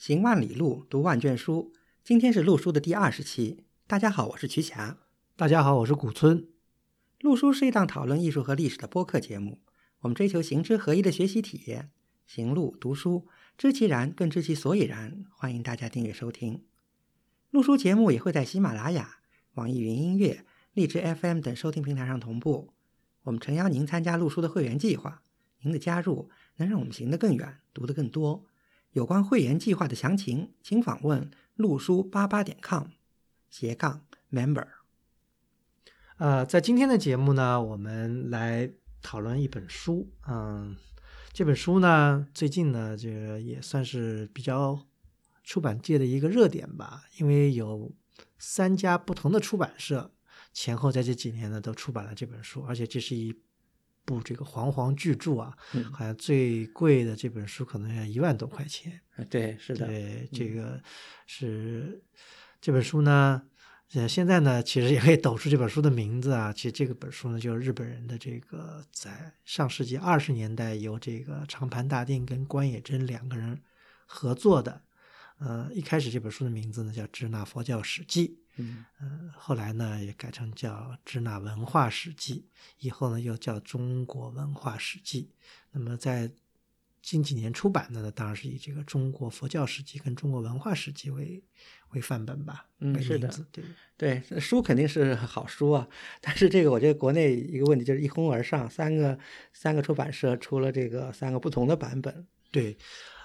行万里路，读万卷书。今天是陆书的第二十期。大家好，我是瞿霞。大家好，我是古村。陆书是一档讨论艺术和历史的播客节目。我们追求行知合一的学习体验，行路读书，知其然，更知其所以然。欢迎大家订阅收听。陆书节目也会在喜马拉雅、网易云音乐、荔枝 FM 等收听平台上同步。我们诚邀您参加陆书的会员计划。您的加入能让我们行得更远，读得更多。有关会员计划的详情，请访问陆书八八点 com 斜杠 member。呃，在今天的节目呢，我们来讨论一本书。嗯，这本书呢，最近呢，这个也算是比较出版界的一个热点吧，因为有三家不同的出版社前后在这几年呢都出版了这本书，而且这是一。部这个煌煌巨著啊，好像最贵的这本书可能要一万多块钱。对，是的，对，这个是这本书呢。呃，现在呢，其实也可以抖出这本书的名字啊。其实这个本书呢，就是日本人的这个在上世纪二十年代由这个长盘大定跟关野真两个人合作的。呃，一开始这本书的名字呢叫《支那佛教史记》。嗯，后来呢也改成叫《支那文化史记》，以后呢又叫《中国文化史记》。那么在近几年出版的呢，当然是以这个《中国佛教史记》跟《中国文化史记》为为范本吧。嗯，是的，对对，书肯定是好书啊，但是这个我觉得国内一个问题就是一哄而上，三个三个出版社出了这个三个不同的版本。对。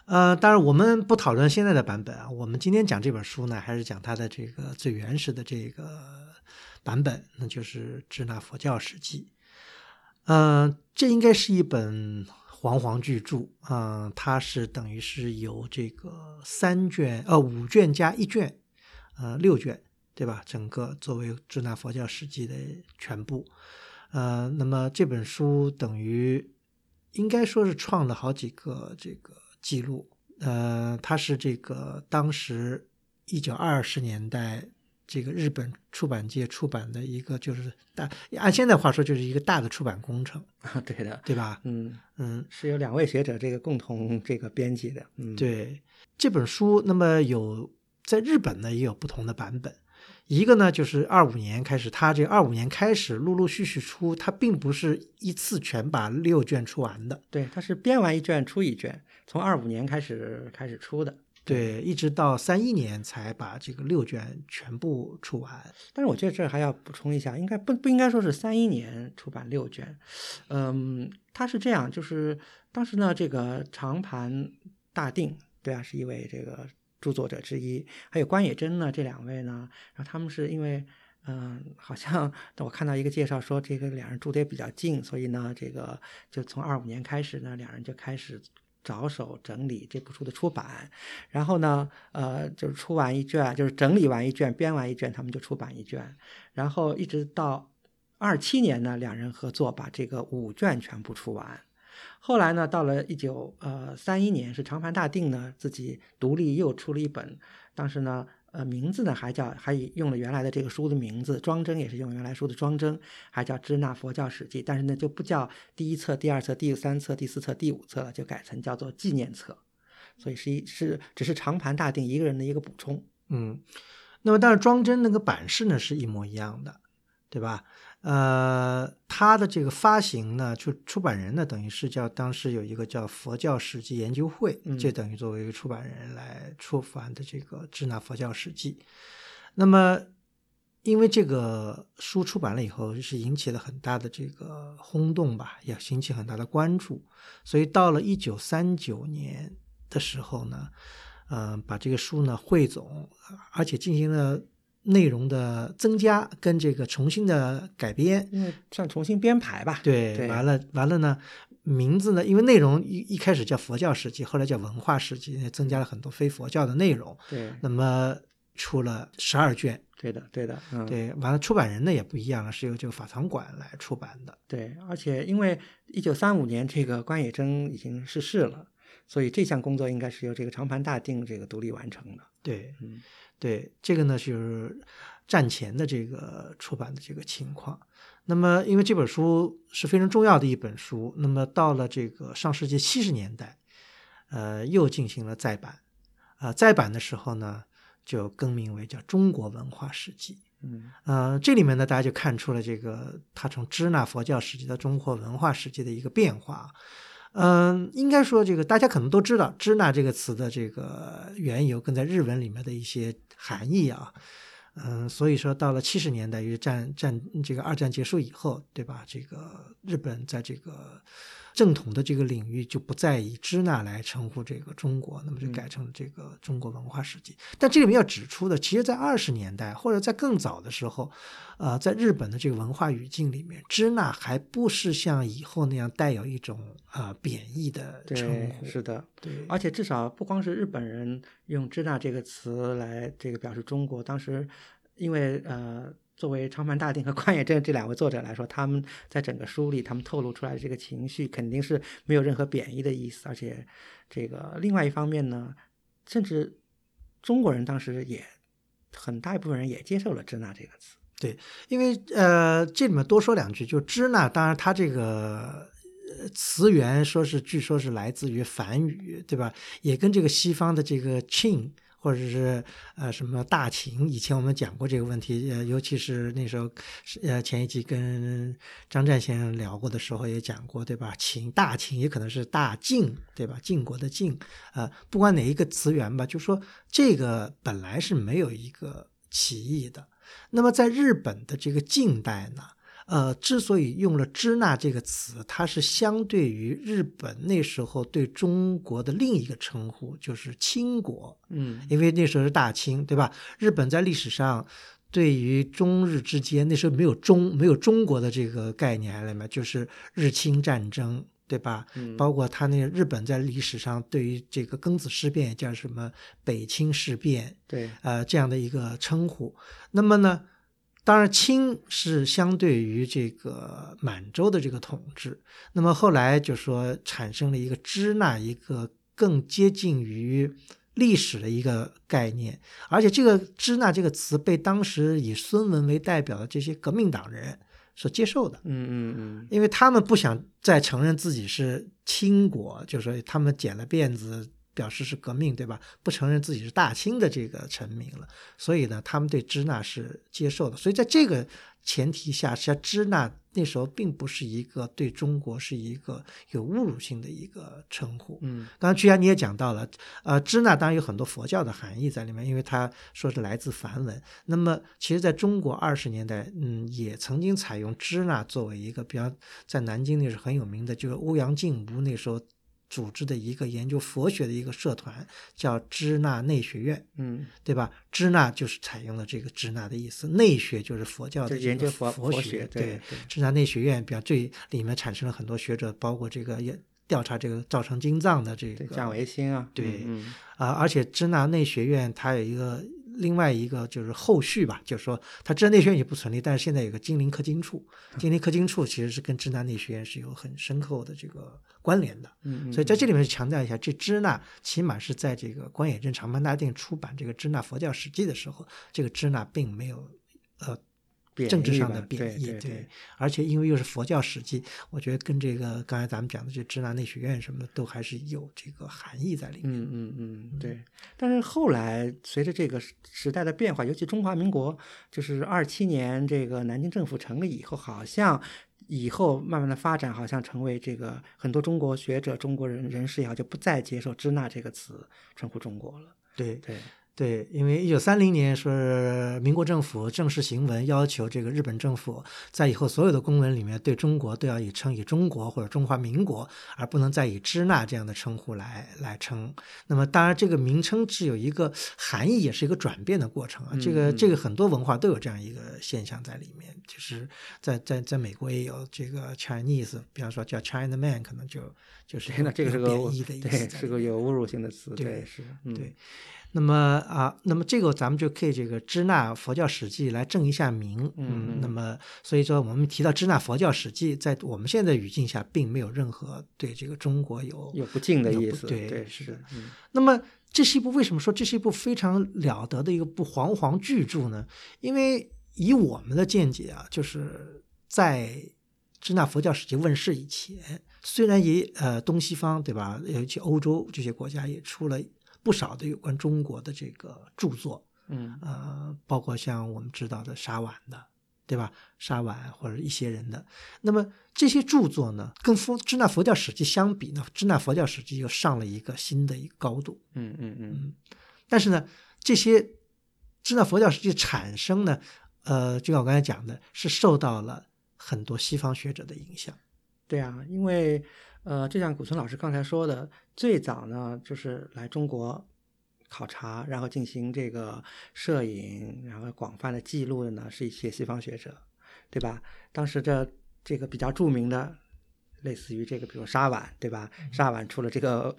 呃，当然我们不讨论现在的版本啊，我们今天讲这本书呢，还是讲它的这个最原始的这个版本，那就是《支那佛教史记》。嗯，这应该是一本煌煌巨著啊，它是等于是有这个三卷呃五卷加一卷，呃六卷，对吧？整个作为《支那佛教史记》的全部。呃，那么这本书等于应该说是创了好几个这个。记录，呃，它是这个当时一九二十年代这个日本出版界出版的一个，就是大按现在话说就是一个大的出版工程啊，对的，对吧？嗯嗯，是由两位学者这个共同这个编辑的，嗯，对这本书，那么有在日本呢也有不同的版本。一个呢，就是二五年开始，他这二五年开始陆陆续续出，他并不是一次全把六卷出完的。对，他是编完一卷出一卷，从二五年开始开始出的。对，一直到三一年才把这个六卷全部出完。但是我觉得这还要补充一下，应该不不应该说是三一年出版六卷。嗯，他是这样，就是当时呢，这个长盘大定，对啊，是一位这个。著作者之一，还有关野真呢，这两位呢，然后他们是因为，嗯，好像我看到一个介绍说，这个两人住的也比较近，所以呢，这个就从二五年开始呢，两人就开始着手整理这部书的出版，然后呢，呃，就是出完一卷，就是整理完一卷，编完一卷，他们就出版一卷，然后一直到二七年呢，两人合作把这个五卷全部出完。后来呢，到了一九呃三一年，是长盘大定呢自己独立又出了一本，当时呢，呃名字呢还叫还用了原来的这个书的名字，装帧也是用原来书的装帧，还叫《支那佛教史记》，但是呢就不叫第一册、第二册、第三册、第四册、第五册了，就改成叫做纪念册，所以是一是只是长盘大定一个人的一个补充。嗯，那么但是装帧那个版式呢是一模一样的，对吧？呃，他的这个发行呢，就出版人呢，等于是叫当时有一个叫佛教史记研究会，就等于作为一个出版人来出版的这个《支那佛教史记》。那么，因为这个书出版了以后，是引起了很大的这个轰动吧，也引起很大的关注，所以到了一九三九年的时候呢，呃，把这个书呢汇总，而且进行了。内容的增加跟这个重新的改编，因为算重新编排吧。对，完了完了呢，名字呢，因为内容一一开始叫佛教史记，后来叫文化史记，增加了很多非佛教的内容。对，那么出了十二卷。对的，对的，嗯，对，完了出版人呢也不一样了，是由这个法藏馆来出版的。对，而且因为一九三五年这个关野真已经逝世了，所以这项工作应该是由这个长盘大定这个独立完成的。对，嗯。对这个呢，就是战前的这个出版的这个情况。那么，因为这本书是非常重要的一本书，那么到了这个上世纪七十年代，呃，又进行了再版，呃、再版的时候呢，就更名为叫《中国文化史记》。嗯呃，这里面呢，大家就看出了这个它从支那佛教史记到中国文化史记的一个变化。嗯、应该说这个大家可能都知道“支那”这个词的这个缘由跟在日文里面的一些含义啊。嗯，所以说到了七十年代，于战战这个二战结束以后，对吧？这个日本在这个正统的这个领域就不再以支那来称呼这个中国，那么就改成了这个中国文化史记。但这里面要指出的，其实，在二十年代或者在更早的时候，呃，在日本的这个文化语境里面，支那还不是像以后那样带有一种啊、呃贬义的称，呼。是的。对，而且至少不光是日本人用“支那”这个词来这个表示中国，当时因为呃，作为长盘大定和关野正这两位作者来说，他们在整个书里他们透露出来的这个情绪肯定是没有任何贬义的意思，而且这个另外一方面呢，甚至中国人当时也很大一部分人也接受了“支那”这个词。对因为呃，这里面多说两句，就支那，当然它这个词源说是据说是来自于梵语，对吧？也跟这个西方的这个 Qing 或者是呃什么大秦，以前我们讲过这个问题，呃，尤其是那时候呃前一集跟张占先生聊过的时候也讲过，对吧？秦大秦也可能是大晋，对吧？晋国的晋，呃，不管哪一个词源吧，就说这个本来是没有一个歧义的。那么在日本的这个近代呢，呃，之所以用了“支那”这个词，它是相对于日本那时候对中国的另一个称呼，就是清国，嗯因为那时候是大清，对吧？日本在历史上对于中日之间，那时候没有中没有中国的这个概念了嘛，就是日清战争。对吧？嗯包括他那个日本在历史上对于这个庚子事变叫什么北清事变，对，呃这样的一个称呼。那么呢，当然清是相对于这个满洲的这个统治，那么后来就说产生了一个支那一个更接近于历史的一个概念，而且这个支那这个词被当时以孙文为代表的这些革命党人所接受的。嗯嗯嗯，因为他们不想再承认自己是清国，就是说他们剪了辫子，表示是革命，对吧？不承认自己是大清的这个臣民了，所以呢，他们对支那是接受的。所以在这个前提下，实际上支那那时候并不是一个对中国是一个有侮辱性的一个称呼。嗯刚刚居然你也讲到了，呃，支那当然有很多佛教的含义在里面，因为它说是来自梵文。那么，其实在中国二十年代，嗯，也曾经采用支那作为一个，比方在南京那是很有名的，就是欧阳靖吴那时候组织的一个研究佛学的一个社团，叫支那内学院，嗯，对吧？支那就是采用了这个支那的意思，内学就是佛教的研究佛佛学，对支那内学院，比方最里面产生了很多学者，包括这个也调查这个造成金藏的这个对蒋维新啊，对嗯啊、而且支那内学院它有一个另外一个就是后续吧，就是说它支那内学院也不成立，但是现在有个金陵科经处，金陵科经处其实是跟支那内学院是有很深厚的这个关联的。嗯，所以在这里面强调一下，这支那起码是在这个关野镇长潘大定出版这个《支那佛教史记》的时候，这个支那并没有呃贬政治上的贬义，对对对而且因为又是佛教史记，我觉得跟这个刚才咱们讲的这支那内学院什么的都还是有这个含义在里面。嗯嗯嗯，对。但是后来随着这个时时代的变化，尤其中华民国就是二七年这个南京政府成立以后，好像以后慢慢的发展，好像成为这个很多中国学者、中国人人士也好，就不再接受“支那”这个词称呼中国了。对对，对，因为一九三零年是民国政府正式行文要求这个日本政府在以后所有的公文里面对中国都要以称以中国或者中华民国，而不能再以支那这样的称呼来来称。那么当然这个名称是有一个含义，也是一个转变的过程啊。这个嗯这个很多文化都有这样一个现象在里面，就是在在在美国也有这个 Chinese，比方说叫 China Man，可能就就是那这个是个贬义的意思是个有侮辱性的词。对对，是，嗯对，那么啊，那么这个咱们就可以这个支那佛教史记来正一下名，嗯嗯那么所以说我们提到支那佛教史记，在我们现在语境下，并没有任何对这个中国有有不敬的意思。对对，是的，嗯那么这是一部为什么说这是一部非常了得的一个部煌煌巨著呢？因为以我们的见解啊，就是在支那佛教史记问世以前，虽然也呃东西方对吧，尤其欧洲这些国家也出了不少的有关中国的这个著作，嗯呃，包括像我们知道的沙碗的，对吧？沙碗或者一些人的，那么这些著作呢，跟佛支那佛教史记相比呢，支那佛教史记又上了一个新的一个高度。嗯嗯嗯但是呢，这些支那佛教史记产生呢，呃，就像我刚才讲的，是受到了很多西方学者的影响。对啊，因为呃，就像古村老师刚才说的，最早呢就是来中国考察，然后进行这个摄影，然后广泛的记录的呢是一些西方学者，对吧？当时这这个比较著名的，类似于这个，比如沙碗，对吧？沙碗出了这个。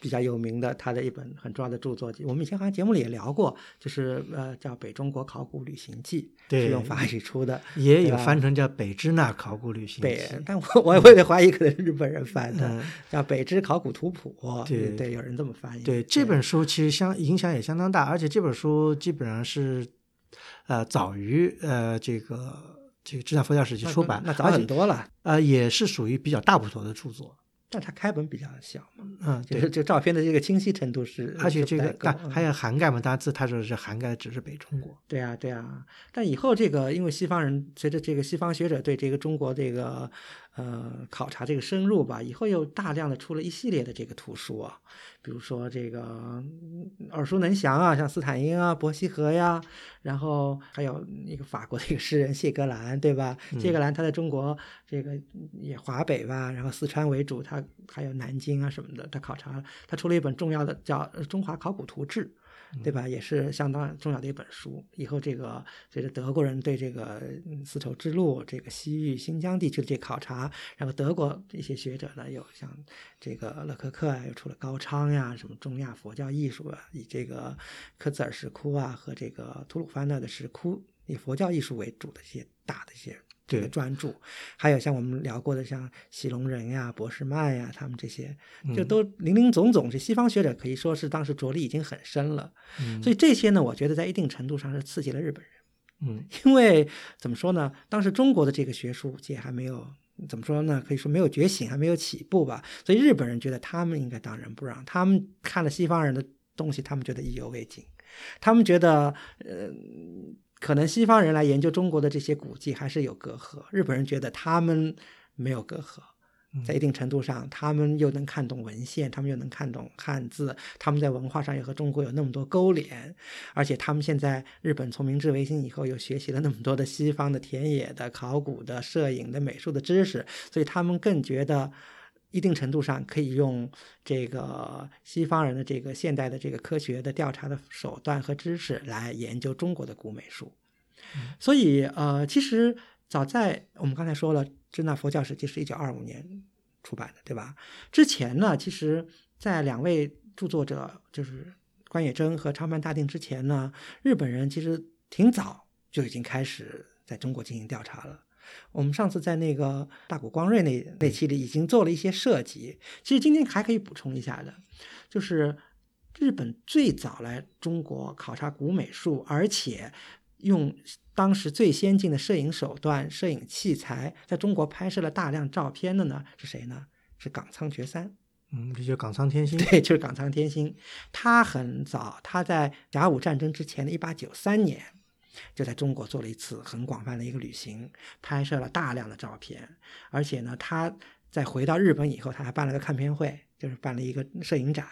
比较有名的，他的一本很重要的著作，我们以前好像节目里也聊过，就是呃叫《北中国考古旅行记》，对是用法语出的，也有翻成叫《北支那考古旅行记北》。，但我我我也怀疑可能是日本人翻的，嗯，叫《北支考古图谱》，对对，有人这么翻译。对，这本书其实相影响也相当大，而且这本书基本上是，呃，早于呃这个这个支那佛教史记出版，那早很多了，呃也是属于比较大部头的著作。但它开本比较小嘛，嗯，就是这照片的这个清晰程度是，而且这个但还有涵盖嘛，当然字他说是涵盖的只是北中国。对啊，对啊，但以后这个，因为西方人随着这个西方学者对这个中国这个呃考察这个深入吧，以后又大量的出了一系列的这个图书啊，比如说这个嗯耳熟能详啊，像斯坦因啊、伯希和呀，然后还有那个法国的一个诗人谢格兰，对吧？谢格兰他在中国这个也华北吧，然后四川为主，他还有南京啊什么的，他考察，他出了一本重要的叫《中华考古图志》。对吧？也是相当重要的一本书。以后这个随着德国人对这个丝绸之路、这个西域、新疆地区的这考察，然后德国一些学者呢，有像这个勒克克啊，又出了高昌呀，什么中亚佛教艺术啊，以这个科兹尔石窟啊和这个吐鲁番那的石窟以佛教艺术为主的一些大的一些。这个对专注，还有像我们聊过的，像喜隆人呀、博士曼呀，他们这些，就嗯都林林总总，这西方学者可以说是当时着力已经很深了。嗯所以这些呢，我觉得在一定程度上是刺激了日本人，嗯 因为怎么说呢？当时中国的这个学术界还没有怎么说呢？可以说没有觉醒，还没有起步吧。所以日本人觉得他们应该当仁不让，他们看了西方人的东西，他们觉得意犹未尽，他们觉得呃。可能西方人来研究中国的这些古迹还是有隔阂，日本人觉得他们没有隔阂，在一定程度上，他们又能看懂文献，他们又能看懂汉字，他们在文化上又和中国有那么多勾连，而且他们现在日本从明治维新以后，又学习了那么多的西方的田野的、考古的、摄影的、美术的知识，所以他们更觉得。一定程度上可以用这个西方人的这个现代的这个科学的调查的手段和知识来研究中国的古美术，所以呃，其实早在我们刚才说了，《支那佛教史记》是一九二五年出版的，对吧？之前呢，其实，在两位著作者就是关野征和长盘大定之前呢，日本人其实挺早就已经开始在中国进行调查了。我们上次在那个大谷光瑞那那期里已经做了一些涉及，其实今天还可以补充一下的，就是日本最早来中国考察古美术，而且用当时最先进的摄影手段、摄影器材，在中国拍摄了大量照片的呢是谁呢？是冈仓觉三。嗯，这就冈仓天心。对，就是冈仓天心。他很早，他在甲午战争之前的一八九三年，就在中国做了一次很广泛的一个旅行，拍摄了大量的照片。而且呢，他在回到日本以后，他还办了个看片会，就是办了一个摄影展，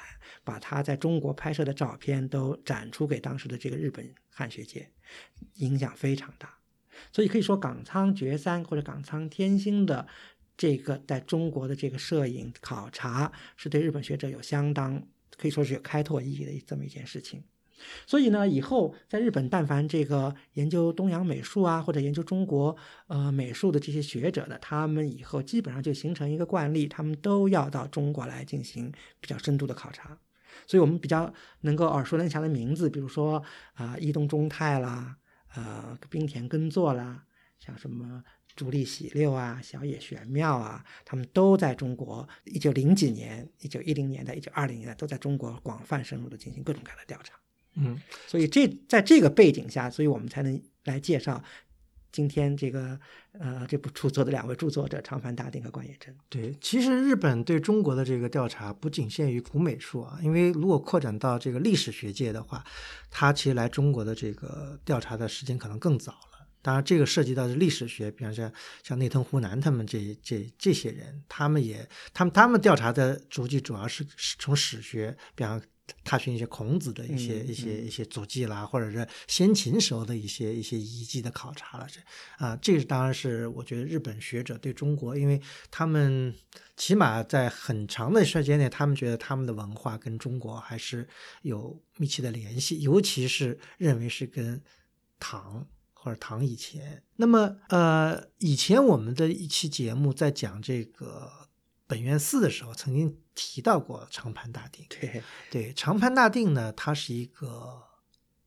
把他在中国拍摄的照片都展出给当时的这个日本汉学界，影响非常大。所以可以说，冈仓觉三或者冈仓天心的这个在中国的这个摄影考察，是对日本学者有相当可以说是有开拓意义的这么一件事情。所以呢，以后在日本，但凡这个研究东洋美术啊，或者研究中国呃美术的这些学者呢，他们以后基本上就形成一个惯例，他们都要到中国来进行比较深度的考察。所以我们比较能够耳熟能详的名字，比如说啊、伊东忠太啦，呃，冰田耕作啦，像什么竹立喜六啊、小野玄妙啊，他们都在中国一九零几年、一九一零年代、一九二零年代都在中国广泛深入的进行各种各样的调查。嗯，所以这在这个背景下，所以我们才能来介绍今天这个呃这部著作的两位著作者长盘大定和关野真。对，其实日本对中国的这个调查不仅限于古美术啊，因为如果扩展到这个历史学界的话，他其实来中国的这个调查的时间可能更早了。当然，这个涉及到的历史学，比方说像内藤湖南他们这这这些人，他们也他们他们调查的足迹主要是从史学，比方。踏寻一些孔子的一些一些一些足迹啦，或者是先秦时候的一些一些遗迹的考察了，这啊，这当然是我觉得日本学者对中国，因为他们起码在很长的时间内，他们觉得他们的文化跟中国还是有密切的联系，尤其是认为是跟唐或者唐以前。那么呃，以前我们的一期节目在讲这个本愿寺的时候，曾经。提到过长盘大定，对对，长盘大定呢，他是一个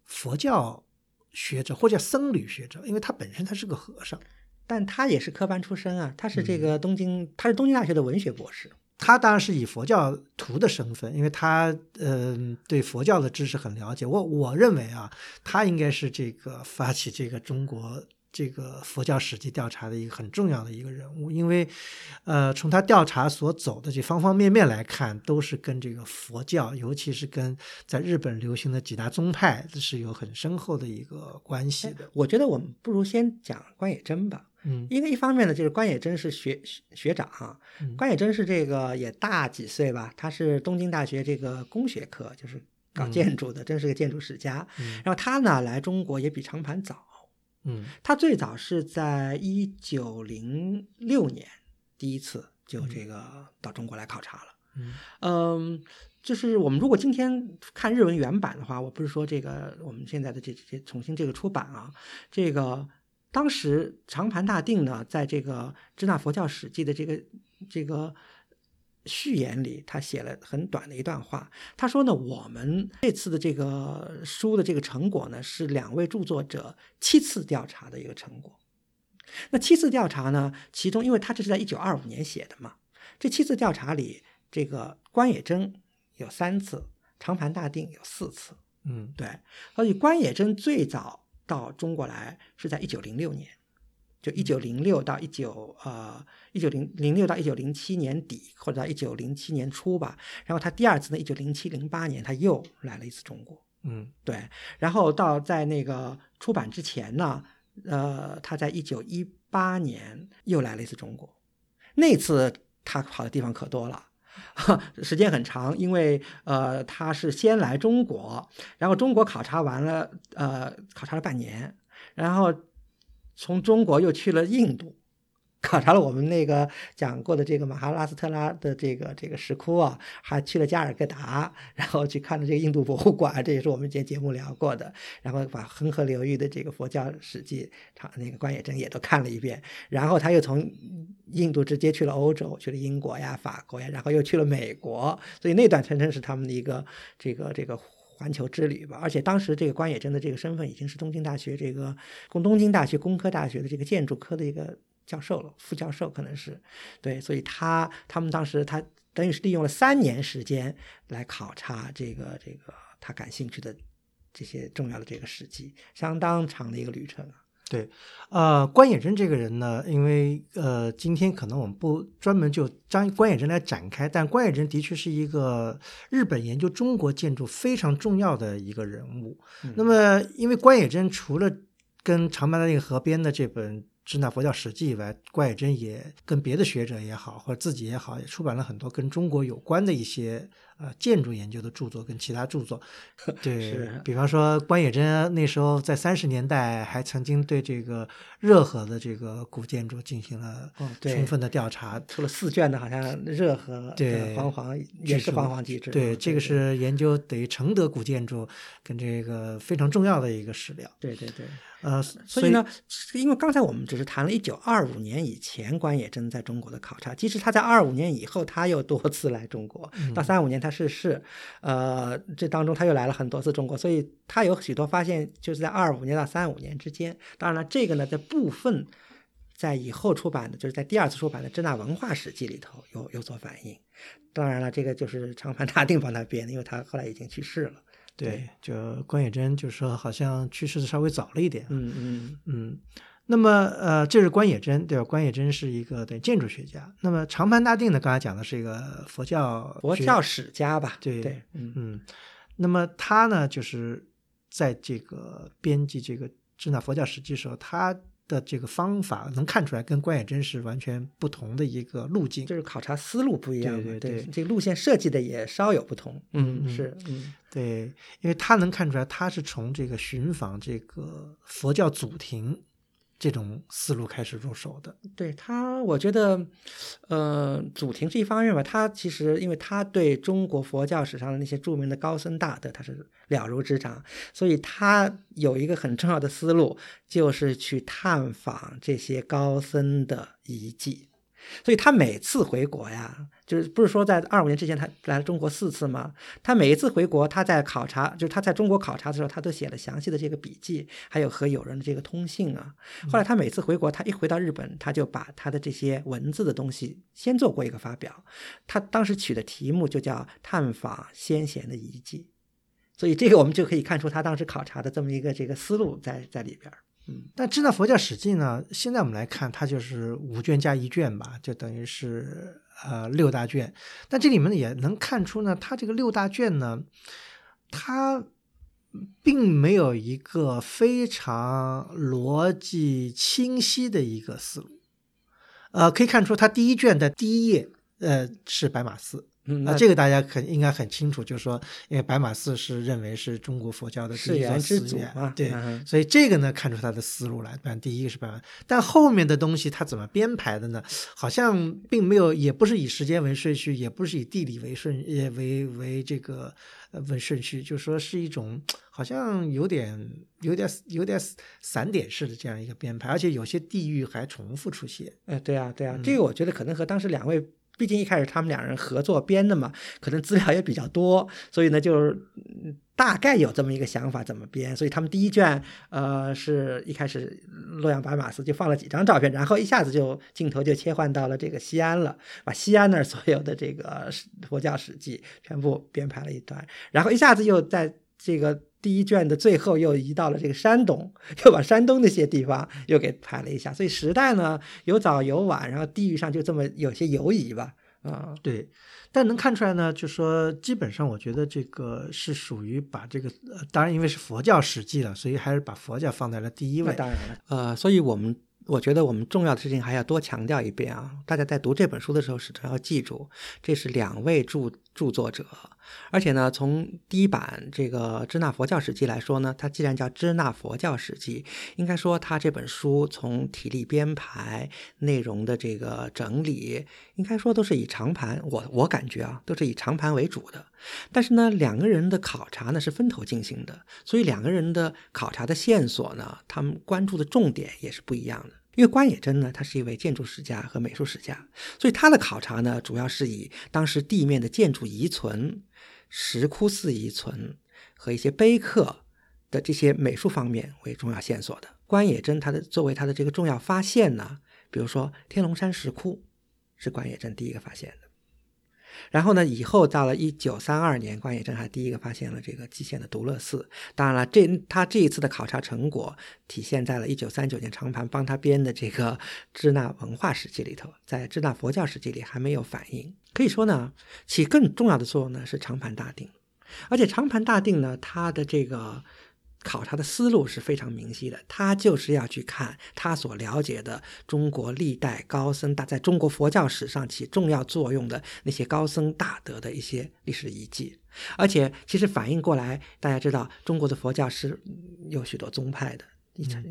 佛教学者或者僧侣学者，因为他本身他是个和尚，但他也是科班出身啊，他是这个东京，他是东京大学的文学博士，他当然是以佛教徒的身份，因为他嗯对佛教的知识很了解，我我认为啊，他应该是这个发起这个中国。这个佛教史记调查的一个很重要的一个人物，因为，呃，从他调查所走的这方方面面来看，都是跟这个佛教，尤其是跟在日本流行的几大宗派是有很深厚的一个关系的。我觉得我们不如先讲关野真吧，嗯，因为一方面呢，就是关野真是学学长哈，关野真是这个也大几岁吧，他是东京大学这个工学科，就是搞建筑的，真是个建筑史家。然后他呢来中国也比长盘早。嗯，他最早是在一九零六年第一次就这个到中国来考察了。嗯，就是我们如果今天看日文原版的话，我不是说这个我们现在的这这重新这个出版啊，这个当时长盘大定呢，在这个《支那佛教史记》的这个这个。序言里，他写了很短的一段话。他说呢，我们这次的这个书的这个成果呢，是两位著作者七次调查的一个成果。那七次调查呢，其中因为他这是在一九二五年写的嘛，这七次调查里，这个关野真有三次，长盘大定有四次。嗯，对。所以关野真最早到中国来是在一九零六年。就一九零六到一九呃一九零零六到一九零七年底，或者到一九零七年初吧。然后他第二次呢，一九零七零八年他又来了一次中国。嗯，对。然后到在那个出版之前呢，呃，他在一九一八年又来了一次中国。那次他跑的地方可多了，时间很长，因为呃他是先来中国，然后中国考察完了，呃考察了半年，然后。从中国又去了印度，考察了我们那个讲过的这个马哈拉斯特拉的这个这个石窟啊，还去了加尔各答，然后去看了这个印度博物馆，这也是我们节节目聊过的。然后把恒河流域的这个佛教史记，他那个关野真也都看了一遍。然后他又从印度直接去了欧洲，去了英国呀、法国呀，然后又去了美国。所以那段全程是他们的一个这个这个。环球之旅吧，而且当时这个关野真的这个身份已经是东京大学这个工东京大学工科大学的这个建筑科的一个教授了，副教授可能是，对，所以他他们当时他等于是利用了三年时间来考察这个这个他感兴趣的这些重要的这个史迹，相当长的一个旅程啊。对，呃，关野真这个人呢，因为呃，今天可能我们不专门就张关野真来展开，但关野真的确是一个日本研究中国建筑非常重要的一个人物。那么，因为关野真除了跟长白的那个河边的这本《支那佛教史记》以外，关野真也跟别的学者也好，或者自己也好，也出版了很多跟中国有关的一些。呃，建筑研究的著作跟其他著作，对比方说关野真那时候在三十年代还曾经对这个热河的这个古建筑进行了充分的调查，出了四卷的，好像热河对煌煌也是煌煌机制，对这个是研究等于承德古建筑跟这个非常重要的一个史料，对对对。呃，所以呢，因为刚才我们只是谈了一九二五年以前关野真在中国的考察，其实他在二五年以后他又多次来中国，到三五年他逝世，呃，这当中他又来了很多次中国，所以他有许多发现就是在二五年到三五年之间。当然了，这个呢，在部分在以后出版的，就是在第二次出版的《支那文化史记》里头有有所反映。当然了，这个就是长盘大定帮他编的，因为他后来已经去世了。对，就关野真，就是说好像去世的稍微早了一点。嗯嗯嗯。那么呃，这是关野真对吧？关野真是一个对建筑学家。那么长盘大定呢？刚才讲的是一个佛教佛教史家吧？对对，嗯嗯，那么他呢，就是在这个编辑这个《支那佛教史记》时候，他的这个方法能看出来，跟关野真是完全不同的一个路径。就是考察思路不一样嘛，对对对这个路线设计的也稍有不同。嗯嗯是，嗯对，因为他能看出来，他是从这个寻访这个佛教祖庭这种思路开始入手的。对他，我觉得，呃，祖庭是一方面吧。他其实，因为他对中国佛教史上的那些著名的高僧大德，他是了如指掌，所以他有一个很重要的思路，就是去探访这些高僧的遗迹。所以他每次回国呀，就是不是说在二五年之前他来了中国四次吗？他每一次回国，他在考察，就是他在中国考察的时候，他都写了详细的这个笔记，还有和友人的这个通信啊。后来他每次回国，他一回到日本，他就把他的这些文字的东西先做过一个发表。他当时取的题目就叫《探访先贤的遗迹》，所以这个我们就可以看出他当时考察的这么一个这个思路在在里边儿。嗯，但《支那佛教史记》呢，现在我们来看，它就是五卷加一卷吧，就等于是呃六大卷。但这里面，也能看出呢，它这个六大卷呢，它并没有一个非常逻辑清晰的一个思路。呃，可以看出，它第一卷的第一页，呃，是白马寺。嗯，啊，那这个大家肯应该很清楚，就是说，因为白马寺是认为是中国佛教的第世一座缘之寺院祖嘛，对，嗯所以这个呢，看出他的思路来。但第一个是白马，但后面的东西他怎么编排的呢？好像并没有，也不是以时间为顺序，也不是以地理为顺，也为为这个呃为顺序，就说是一种好像有点有点有点散点式的这样一个编排，而且有些地域还重复出现。哎，对啊，对啊，嗯这个我觉得可能和当时两位，毕竟一开始他们两人合作编的嘛，可能资料也比较多，所以呢，就是嗯大概有这么一个想法怎么编。所以他们第一卷，呃，是一开始洛阳白马寺就放了几张照片，然后一下子就镜头就切换到了这个西安了，把西安那儿所有的这个佛教史记全部编排了一段，然后一下子又在这个。第一卷的最后又移到了这个山东，又把山东那些地方又给排了一下，所以时代呢有早有晚，然后地域上就这么有些游移吧，啊、对，但能看出来呢，就说基本上，我觉得这个是属于把这个，呃当然因为是佛教史记了，所以还是把佛教放在了第一位。当然了，呃，所以我们我觉得我们重要的事情还要多强调一遍啊！大家在读这本书的时候，始终要记住，这是两位著著作者，而且呢，从第一版这个《支那佛教史记》来说呢，它既然叫《支那佛教史记》，应该说它这本书从体力编排、内容的这个整理，应该说都是以长盘，我我感觉啊，都是以长盘为主的。但是呢，两个人的考察呢是分头进行的，所以两个人的考察的线索呢，他们关注的重点也是不一样的。因为关野真呢，他是一位建筑史家和美术史家，所以他的考察呢，主要是以当时地面的建筑遗存、石窟寺遗存和一些碑刻的这些美术方面为重要线索的。关野真他的作为他的这个重要发现呢，比如说天龙山石窟是关野真第一个发现的。然后呢，以后到了一九三二年，关野真还第一个发现了这个蓟县的独乐寺。当然了，这他这一次的考察成果体现在了一九三九年长盘帮他编的这个《支那文化史记》里头，在《支那佛教史记》里还没有反映。可以说呢，起更重要的作用呢是长盘大定，而且长盘大定呢，他的这个。考察的思路是非常明晰的，他就是要去看他所了解的中国历代高僧大在中国佛教史上起重要作用的那些高僧大德的一些历史遗迹，而且其实反映过来，大家知道中国的佛教是有许多宗派的。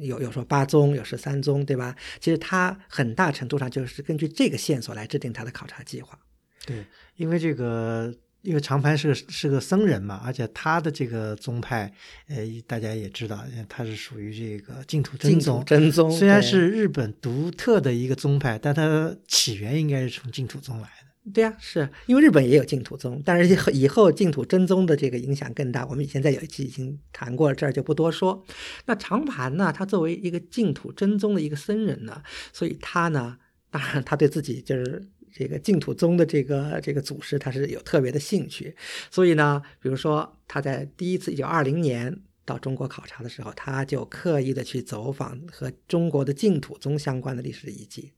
有有说八宗，有十三宗，对吧？其实他很大程度上就是根据这个线索来制定他的考察计划。对，因为这个，因为长盘是个是个僧人嘛，而且他的这个宗派，呃，大家也知道，他是属于这个净土真宗。真宗虽然是日本独特的一个宗派，但它起源应该是从净土宗来的。对呀、是因为日本也有净土宗，但是以后以后净土真宗的这个影响更大。我们以前在有一期已经谈过了，这儿就不多说。那长盘呢，他作为一个净土真宗的一个僧人呢，所以他呢，当然他对自己就是这个净土宗的这个这个祖师，他是有特别的兴趣。所以呢，比如说他在第一次一九二零年到中国考察的时候，他就刻意的去走访和中国的净土宗相关的历史遗迹。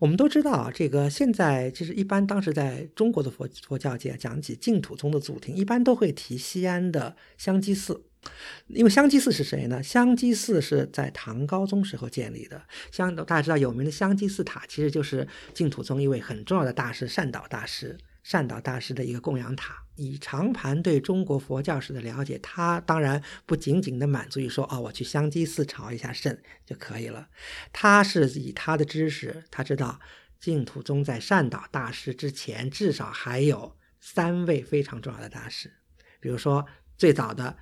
我们都知道，这个现在其实一般当时在中国的佛佛教界讲起净土宗的祖庭，一般都会提西安的香积寺。因为香积寺是谁呢？香积寺是在唐高宗时候建立的。香大家知道有名的香积寺塔，其实就是净土宗一位很重要的大师善导大师。善导大师的一个供养塔。以长盘对中国佛教史的了解，他当然不仅仅的满足于说哦，我去香积寺朝一下圣就可以了。他是以他的知识，他知道净土宗在善导大师之前，至少还有三位非常重要的大师。比如说最早的，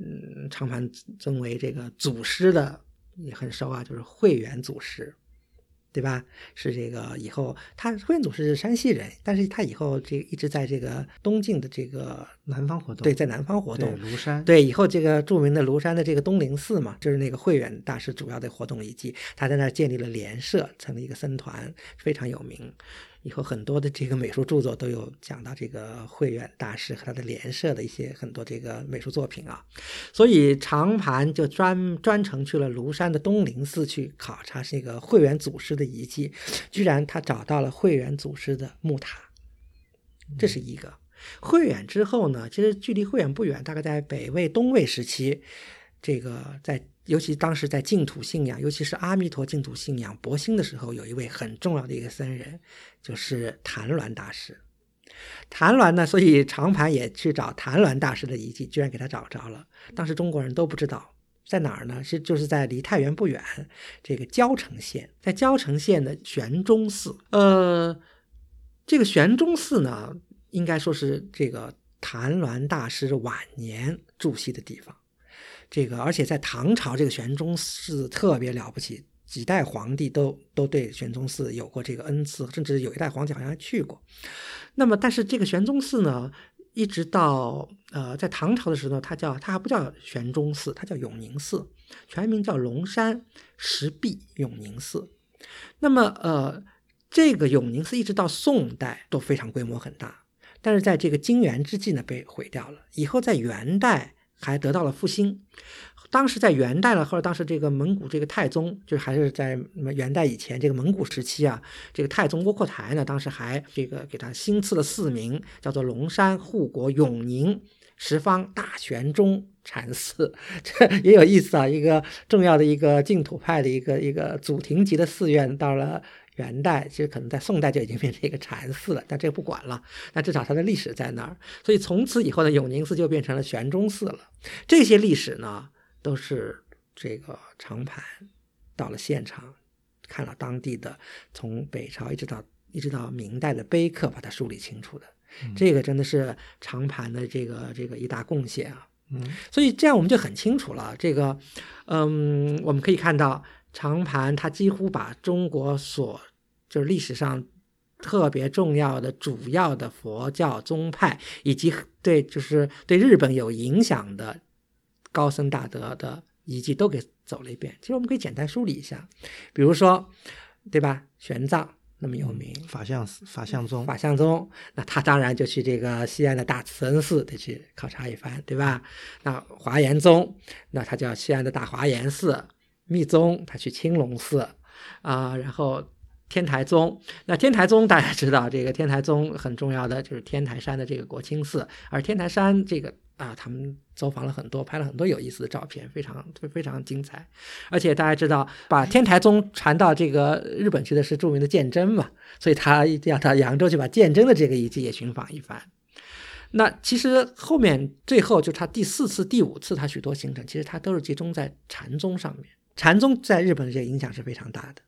嗯，长盘尊为这个祖师的也很熟啊，就是慧远祖师。对吧？是这个以后，他慧远祖师是山西人，但是他以后这一直在这个东晋的这个南方活动，对，在南方活动，庐山，对，以后这个著名的庐山的这个东林寺嘛，就是那个慧远大师主要的活动遗迹，他在那儿建立了莲社，成立一个僧团，非常有名。以后很多的这个美术著作都有讲到这个慧远大师和他的莲社的一些很多这个美术作品啊，所以长盘就专专程去了庐山的东林寺去考察这个慧远祖师的遗迹，居然他找到了慧远祖师的木塔，这是一个。慧远之后呢，其实距离慧远不远，大概在北魏、东魏时期，这个在。尤其当时在净土信仰，尤其是阿弥陀净土信仰博兴的时候，有一位很重要的一个僧人，就是谭鸾大师。谭鸾呢，所以长盘也去找谭鸾大师的遗迹，居然给他找着了。当时中国人都不知道在哪儿呢，是就是在离太原不远，这个交城县，在交城县的玄中寺。呃，这个玄中寺呢，应该说是这个谭鸾大师晚年住锡的地方。这个，而且在唐朝，这个玄宗寺特别了不起，几代皇帝都都对玄宗寺有过这个恩赐，甚至有一代皇帝好像还去过。那么，但是这个玄宗寺呢，一直到呃，在唐朝的时候，它叫它还不叫玄宗寺，它叫永宁寺，全名叫龙山石壁永宁寺。那么，呃，这个永宁寺一直到宋代都非常规模很大，但是在这个金元之际呢，被毁掉了。以后在元代。还得到了复兴。当时在元代呢，或者当时这个蒙古这个太宗，就还是在元代以前这个蒙古时期啊，这个太宗窝阔台呢，当时还这个给他新赐了寺名，叫做龙山护国永宁十方大玄宗禅寺，这也有意思啊。一个重要的一个净土派的一个一个祖庭级的寺院，到了。元代其实可能在宋代就已经变成一个禅寺了，但这个不管了。但至少它的历史在那儿，所以从此以后呢，永宁寺就变成了玄宗寺了。这些历史呢，都是这个长盘到了现场，看了当地的从北朝一直到一直到明代的碑刻，把它梳理清楚的。这个真的是长盘的这个这个一大贡献啊。嗯，所以这样我们就很清楚了。这个，嗯，我们可以看到长盘它几乎把中国所就是历史上特别重要的、主要的佛教宗派，以及对就是对日本有影响的高僧大德的遗迹都给走了一遍。其实我们可以简单梳理一下，比如说，对吧？玄奘那么有名，法相法相宗，法相宗，那他当然就去这个西安的大慈恩寺得去考察一番，对吧？那华严宗，那他叫西安的大华严寺；密宗，他去青龙寺啊，然后。天台宗，那天台宗大家知道，这个天台宗很重要的就是天台山的这个国清寺，而天台山这个啊，他们走访了很多，拍了很多有意思的照片，非常非常精彩。而且大家知道，把天台宗传到这个日本去的是著名的鉴真嘛，所以他一定要到扬州去把鉴真的这个遗迹也寻访一番。那其实后面最后就他第四次、第五次他许多行程，其实他都是集中在禅宗上面。禅宗在日本的这个影响是非常大的。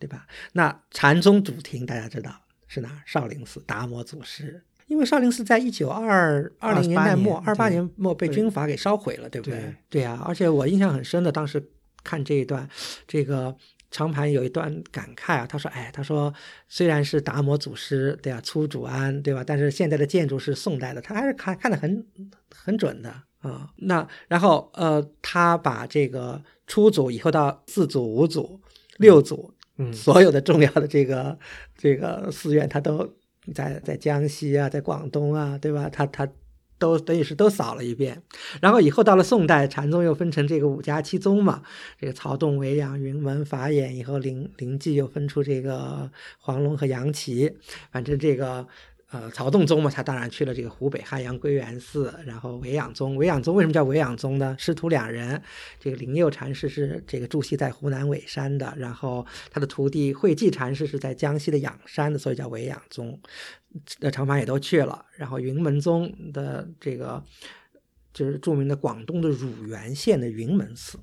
对吧？那禅宗主庭大家知道是哪？少林寺达摩祖师。因为少林寺在一九二二零年代末、二八年末被军阀给烧毁了，对不对？对呀。而且我印象很深的，当时看这一段，这个长盘有一段感慨啊，他说：“哎，他说虽然是达摩祖师，对吧？出祖庵，对吧？但是现在的建筑是宋代的，他还是看看得很很准的啊。那然后呃，他把这个初祖以后到四祖、五祖、六祖。嗯，所有的重要的这个这个寺院，他都在在江西啊，在广东啊，对吧？他他都等于是都扫了一遍。然后以后到了宋代，禅宗又分成这个五家七宗嘛，这个曹洞、维养、云门、法眼，以后灵灵济又分出这个黄龙和杨岐，反正这个。呃，曹洞宗嘛，他当然去了这个湖北汉阳归元寺，然后维养宗。维养宗为什么叫维养宗呢？师徒两人，这个灵佑禅师是这个住锡在湖南尾山的，然后他的徒弟慧济禅师是在江西的仰山的，所以叫维养宗。那长盘也都去了，然后云门宗的这个就是著名的广东的乳源县的云门寺，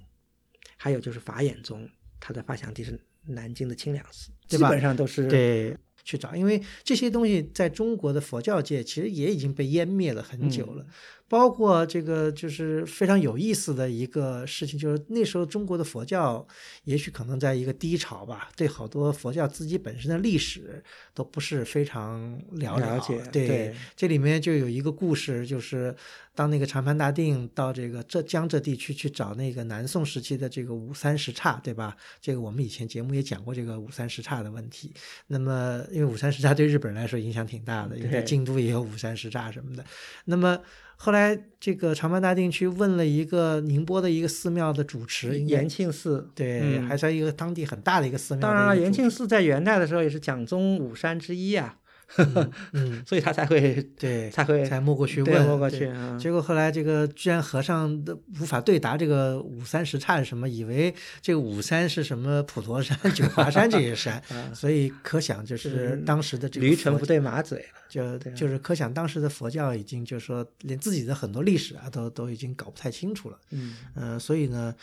还有就是法眼宗，他的发祥地是南京的清凉寺，基本上都是对。去找，因为这些东西在中国的佛教界其实也已经被湮灭了很久了。包括这个就是非常有意思的一个事情，就是那时候中国的佛教也许可能在一个低潮吧，对好多佛教自己本身的历史都不是非常了了解。对，这里面就有一个故事，就是当那个长盘大定到这个浙江浙地区去找那个南宋时期的这个五三十刹，对吧？这个我们以前节目也讲过这个五三十刹的问题。那么，因为五三十刹对日本人来说影响挺大的，因为京都也有五三十刹什么的。那么。后来，这个长白大定去问了一个宁波的一个寺庙的主持，延庆寺，对，还是一个当地很大的一个寺庙。当然了，延庆寺在元代的时候也是讲宗五山之一啊。嗯，所以他才会对，才会才摸过去问，摸过去。结果后来这个居然和尚的无法对答这个五三十刹是什么，以为这个五三是什么普陀山、九华山这些山，所以可想就是当时的这个驴唇不对马嘴了，就就是可想当时的佛教已经就是说连自己的很多历史啊都都已经搞不太清楚了。嗯嗯，所以呢，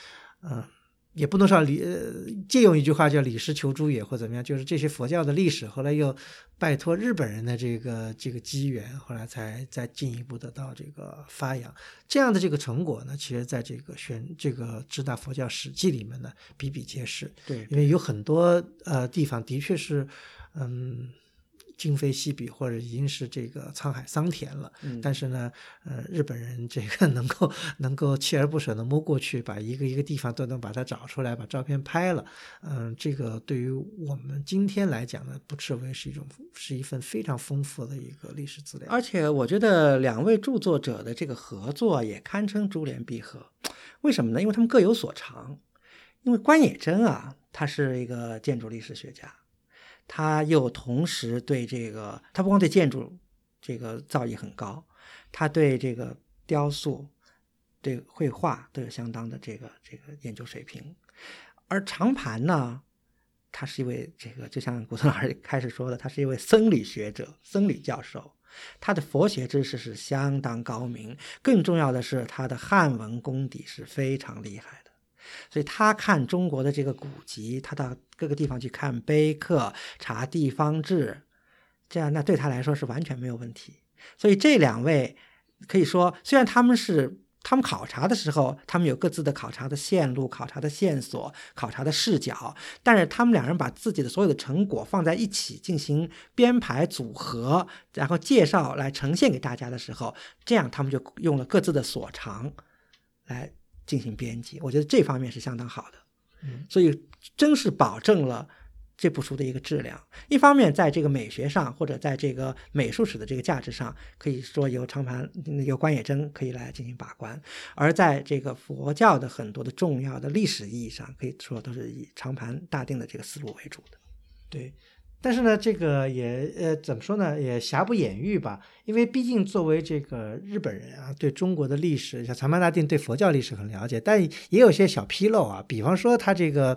嗯。也不能说李借用一句话叫李师求诸也或怎么样，就是这些佛教的历史，后来又拜托日本人的这个这个机缘，后来才再进一步得到这个发扬。这样的这个成果呢，其实在这个选这个《支大佛教史记》里面呢比比皆是。对，因为有很多呃地方的确是，嗯。今非昔比，或者已经是这个沧海桑田了。嗯，但是呢，呃，日本人这个能够能够锲而不舍的摸过去，把一个一个地方都能把它找出来，把照片拍了。嗯，这个对于我们今天来讲呢，不斥为是一种是一份非常丰富的一个历史资料。而且我觉得两位著作者的这个合作也堪称珠联璧合。为什么呢？因为他们各有所长。因为关野真啊，他是一个建筑历史学家。他又同时对这个，他不光对建筑这个造诣很高，他对这个雕塑、对绘画都有相当的这个这个研究水平。而长盘呢，他是一位这个，就像古村老师开始说的，他是一位僧侣学者、僧侣教授，他的佛学知识是相当高明，更重要的是他的汉文功底是非常厉害。所以他看中国的这个古籍，他到各个地方去看碑刻、查地方志，这样那对他来说是完全没有问题。所以这两位可以说，虽然他们是他们考察的时候，他们有各自的考察的线路、考察的线索、考察的视角，但是他们两人把自己的所有的成果放在一起进行编排组合，然后介绍来呈现给大家的时候，这样他们就用了各自的所长来。进行编辑，我觉得这方面是相当好的，嗯，所以真是保证了这部书的一个质量。一方面，在这个美学上，或者在这个美术史的这个价值上，可以说由长盘、由关野真可以来进行把关；而在这个佛教的很多的重要的历史意义上，可以说都是以长盘大定的这个思路为主的。对。但是呢，这个也呃，怎么说呢，也瑕不掩瑜吧。因为毕竟作为这个日本人啊，对中国的历史，像长盘大定对佛教历史很了解，但也有些小纰漏啊。比方说，他这个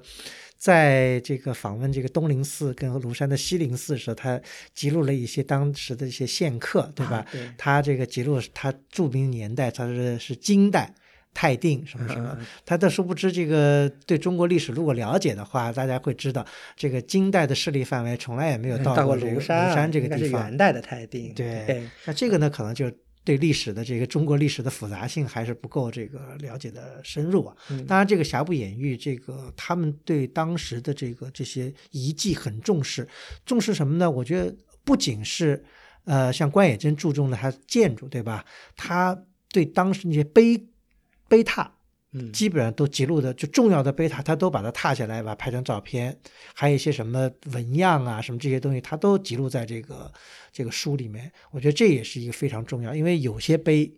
在这个访问这个东林寺跟庐山的西林寺的时候，他记录了一些当时的一些线刻，对吧？对。他这个记录他著名年代，他是是金代。太定什么什么，他都殊不知这个对中国历史如果了解的话，大家会知道这个金代的势力范围从来也没有到过庐山这个地方。元代的泰定。对，那这个呢，可能就对历史的这个中国历史的复杂性还是不够这个了解的深入啊。当然，这个瑕不掩瑜，这个他们对当时的这个这些遗迹很重视，重视什么呢？我觉得不仅是呃，像关野真注重了他建筑，对吧？他对当时那些碑。碑塔，嗯，基本上都记录的就重要的碑塔，他都把它踏下来，把它拍成照片，还有一些什么纹样啊，什么这些东西，他都记录在这个这个书里面。我觉得这也是一个非常重要，因为有些碑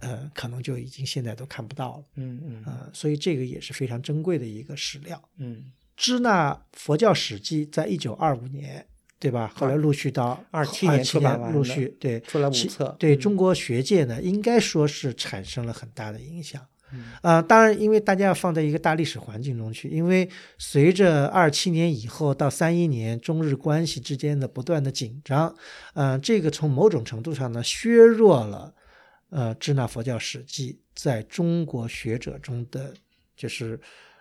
呃，可能就已经现在都看不到了。嗯嗯呃，所以这个也是非常珍贵的一个史料。嗯，支那佛教史记在一九二五年，对吧？后来陆续到二七年出版完陆续对出了五册嗯对中国学界呢，应该说是产生了很大的影响。嗯啊、当然，因为大家要放在一个大历史环境中去，因为随着二七年以后到三一年中日关系之间的不断的紧张，呃，这个从某种程度上呢削弱了呃支那佛教史记在中国学者中的就是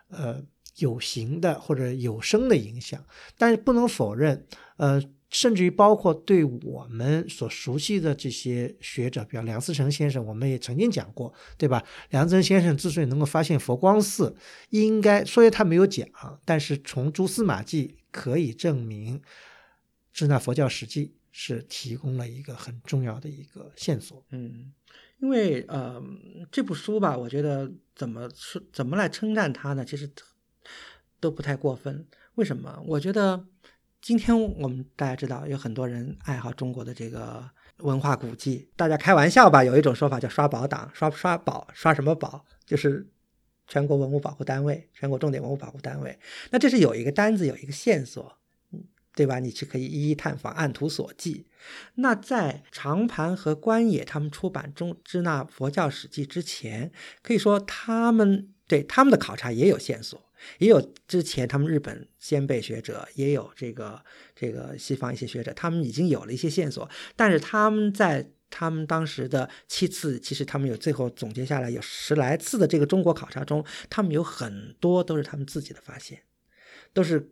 呃有形的或者有声的影响，但是不能否认，呃，甚至于包括对我们所熟悉的这些学者，比如梁思成先生，我们也曾经讲过，对吧？梁思成先生之所以能够发现佛光寺，应该虽然他没有讲，但是从蛛丝马迹可以证明，支那佛教史记是提供了一个很重要的一个线索。嗯，因为呃，这部书吧，我觉得怎么说怎么来称赞它呢？其实都不太过分。为什么？我觉得今天我们大家知道，有很多人爱好中国的这个文化古迹，大家开玩笑吧，有一种说法叫刷宝党，刷刷宝，刷什么宝？就是全国文物保护单位、全国重点文物保护单位。那这是有一个单子，有一个线索。对吧？你去可以一一探访，按图索骥。那在长盘和关野他们出版《中支那佛教史记》之前，可以说他们对他们的考察也有线索，也有之前他们日本先辈学者，也有这个这个西方一些学者，他们已经有了一些线索，但是他们在他们当时的七次，其实他们有最后总结下来有十来次的这个中国考察中，他们有很多都是他们自己的发现，都是。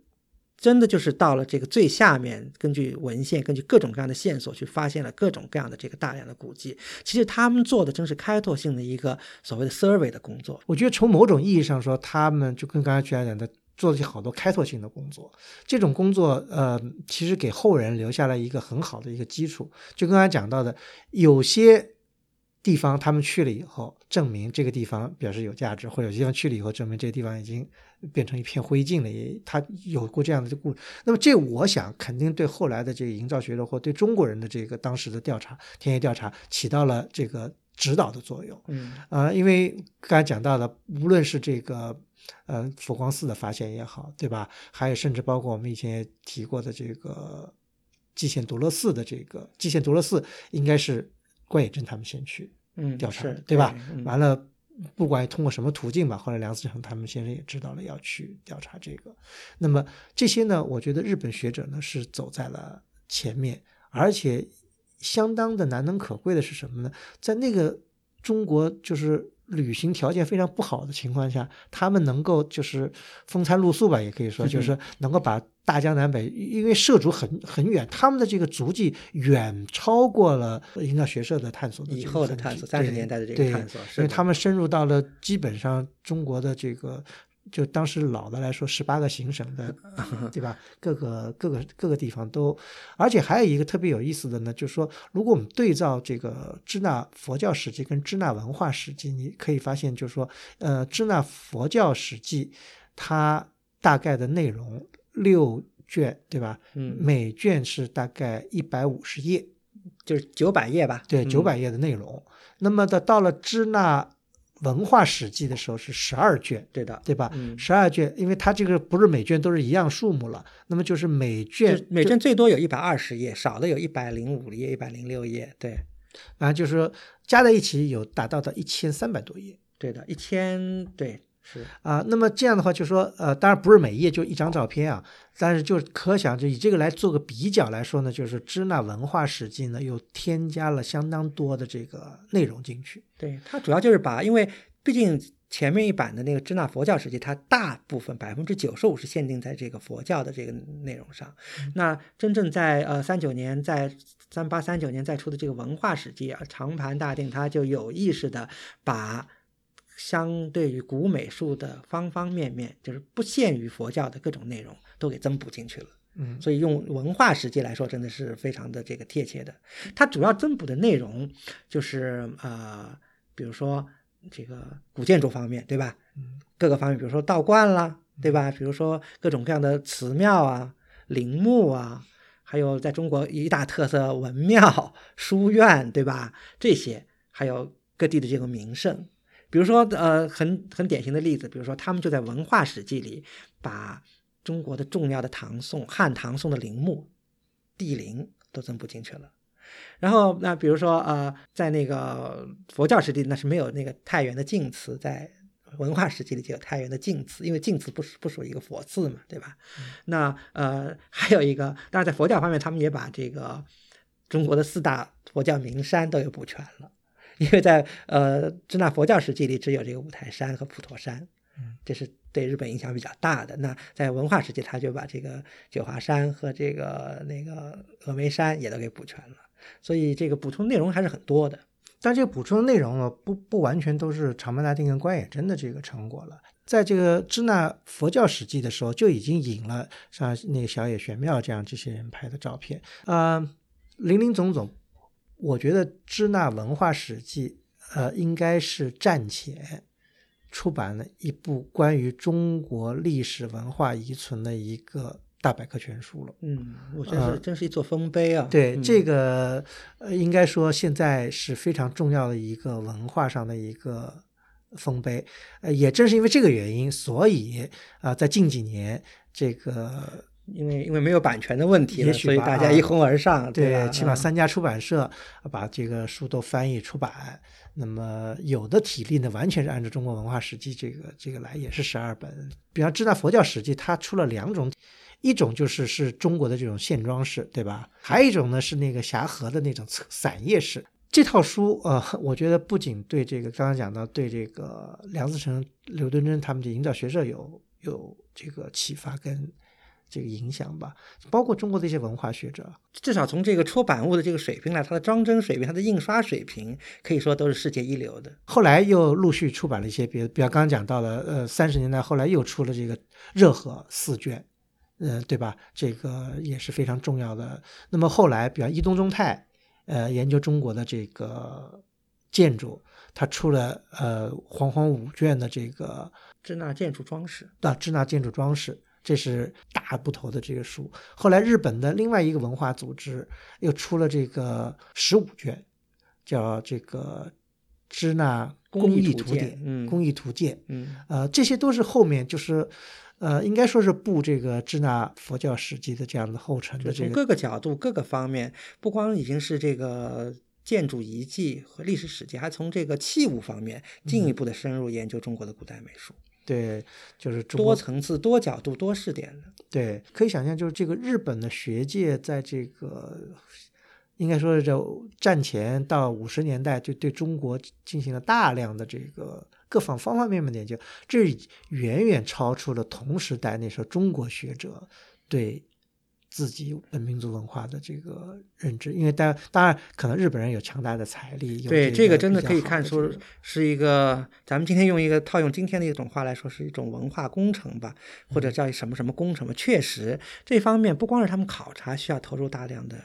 真的就是到了这个最下面，根据文献，根据各种各样的线索去发现了各种各样的这个大量的古迹。其实他们做的正是开拓性的一个所谓的 survey 的工作。我觉得从某种意义上说，他们就跟刚才居然讲的，做了好多开拓性的工作。这种工作，呃，其实给后人留下了一个很好的一个基础。就刚才讲到的，有些地方他们去了以后，证明这个地方表示有价值，或者有些地方去了以后，证明这个地方已经变成一片灰烬了。也他有过这样的故事。那么这我想肯定对后来的这个营造学者或对中国人的这个当时的调查、田野调查起到了这个指导的作用。嗯呃，因为刚才讲到的，无论是这个呃佛光寺的发现也好，对吧？还有甚至包括我们以前也提过的这个蓟县独乐寺的这个蓟县独乐寺，应该是关野真他们先去嗯，调查对吧？嗯完了，不管通过什么途径吧，后来梁思成他们先生也知道了要去调查这个。那么这些呢，我觉得日本学者呢是走在了前面，而且相当的难能可贵的是什么呢？在那个中国就是旅行条件非常不好的情况下，他们能够就是风餐露宿吧，也可以说就是能够把大江南北，因为涉足很很远，他们的这个足迹远超过了营造学社的探索的以后的探索，三十年代的这个探索，因为他们深入到了基本上中国的这个，就当时老的来说，十八个行省的，对吧？各个各个各个地方都，而且还有一个特别有意思的呢，就是说，如果我们对照这个支那佛教史记跟支那文化史记，你可以发现，就是说，呃，支那佛教史记它大概的内容六卷，对吧？嗯，每卷是大概一百五十页，就是九百页吧，对，嗯九百页的内容。那么的到了支那文化史记的时候是十二卷，对的，对吧？嗯，十二卷，因为它这个不是每卷都是一样数目了，那么就是每卷每卷最多有一百二十页，少的有一百零五页、一百零六页，对，啊，就是说加在一起有达到到一千三百多页。对的，一千，对，是，啊。那么这样的话，就说呃，当然不是每一页就一张照片啊，但是就可想就以这个来做个比较来说呢，就是支那文化史记呢又添加了相当多的这个内容进去。对，它主要就是把，因为毕竟前面一版的那个支那佛教史记，它大部分百分之九十五是限定在这个佛教的这个内容上。那真正在呃三九年，在三八三九年再出的这个文化史记啊，长盘大定，它就有意识的把相对于古美术的方方面面，就是不限于佛教的各种内容，都给增补进去了。嗯所以用文化史记来说，真的是非常的这个贴切的。它主要增补的内容就是呃，比如说这个古建筑方面，对吧？嗯各个方面，比如说道观啦，对吧？比如说各种各样的祠庙啊、陵墓啊，还有在中国一大特色文庙、书院，对吧？这些还有各地的这个名胜。比如说，呃，很很典型的例子，比如说他们就在文化史记里把中国的重要的唐宋汉唐宋的陵墓、帝陵都增补进去了。然后，那比如说，呃，在那个佛教史记，那是没有那个太原的晋祠，在文化史记里就有太原的晋祠，因为晋祠不是不属于一个佛寺嘛，对吧？那呃，还有一个，当然在佛教方面，他们也把这个中国的四大佛教名山都有补全了。因为在呃支那佛教史记里只有这个五台山和普陀山，这是对日本影响比较大的。那在文化史记，他就把这个九华山和这个那个峨眉山也都给补全了。所以这个补充内容还是很多的。但这个补充的内容呢，不不完全都是长门大定跟关野真的这个成果了。在这个支那佛教史记的时候，就已经引了像那个小野玄妙这样这些人拍的照片啊，林林总总。我觉得《支那文化史记》呃，应该是战前出版了一部关于中国历史文化遗存的一个大百科全书了。嗯，我觉得真是一座丰碑啊。对这个，呃，应该说现在是非常重要的一个文化上的一个丰碑。呃，也正是因为这个原因，所以啊，在近几年这个。因为因为没有版权的问题了，所以大家一哄而上。对，起码三家出版社把这个书都翻译出版。那么有的体例呢，完全是按照中国文化史记这个这个来，也是十二本。比方《支那佛教史记》，它出了两种，一种就是是中国的这种线装式，对吧？还有一种呢是那个狭盒的那种散页式。这套书，呃，我觉得不仅对这个刚刚讲到对这个梁思成、刘敦桢他们的营造学社有有这个启发跟。这个影响吧，包括中国的一些文化学者，至少从这个出版物的这个水平来，它的装帧水平、它的印刷水平，可以说都是世界一流的。后来又陆续出版了一些，比如，比如刚刚讲到了，呃，三十年代后来又出了这个热河四卷，呃，对吧？这个也是非常重要的。那么后来，比方伊东忠太，呃，研究中国的这个建筑，他出了呃煌煌五卷的这个支那建筑装饰，啊，支那建筑装饰。这是大部头的这个书。后来日本的另外一个文化组织又出了这个十五卷，叫这个《支那工艺图典》。嗯，工艺图鉴。嗯，呃，这些都是后面就是，呃，应该说是布这个支那佛教史记的这样的后尘的这个。从各个角度、各个方面，不光已经是这个建筑遗迹和历史史迹，还从这个器物方面进一步的深入研究中国的古代美术。对，就是多层次、多角度、多视点的。对，可以想象，就是这个日本的学界在这个，应该说是这战前到五十年代，就对中国进行了大量的这个各方方方面面的研究，这远远超出了同时代那时候中国学者对。自己的民族文化的这个认知，因为当当然可能日本人有强大的财力，对这个真的可以看出是一个，咱们今天用一个套用今天的一种话来说，是一种文化工程吧，或者叫什么什么工程吧。确实，这方面不光是他们考察需要投入大量的。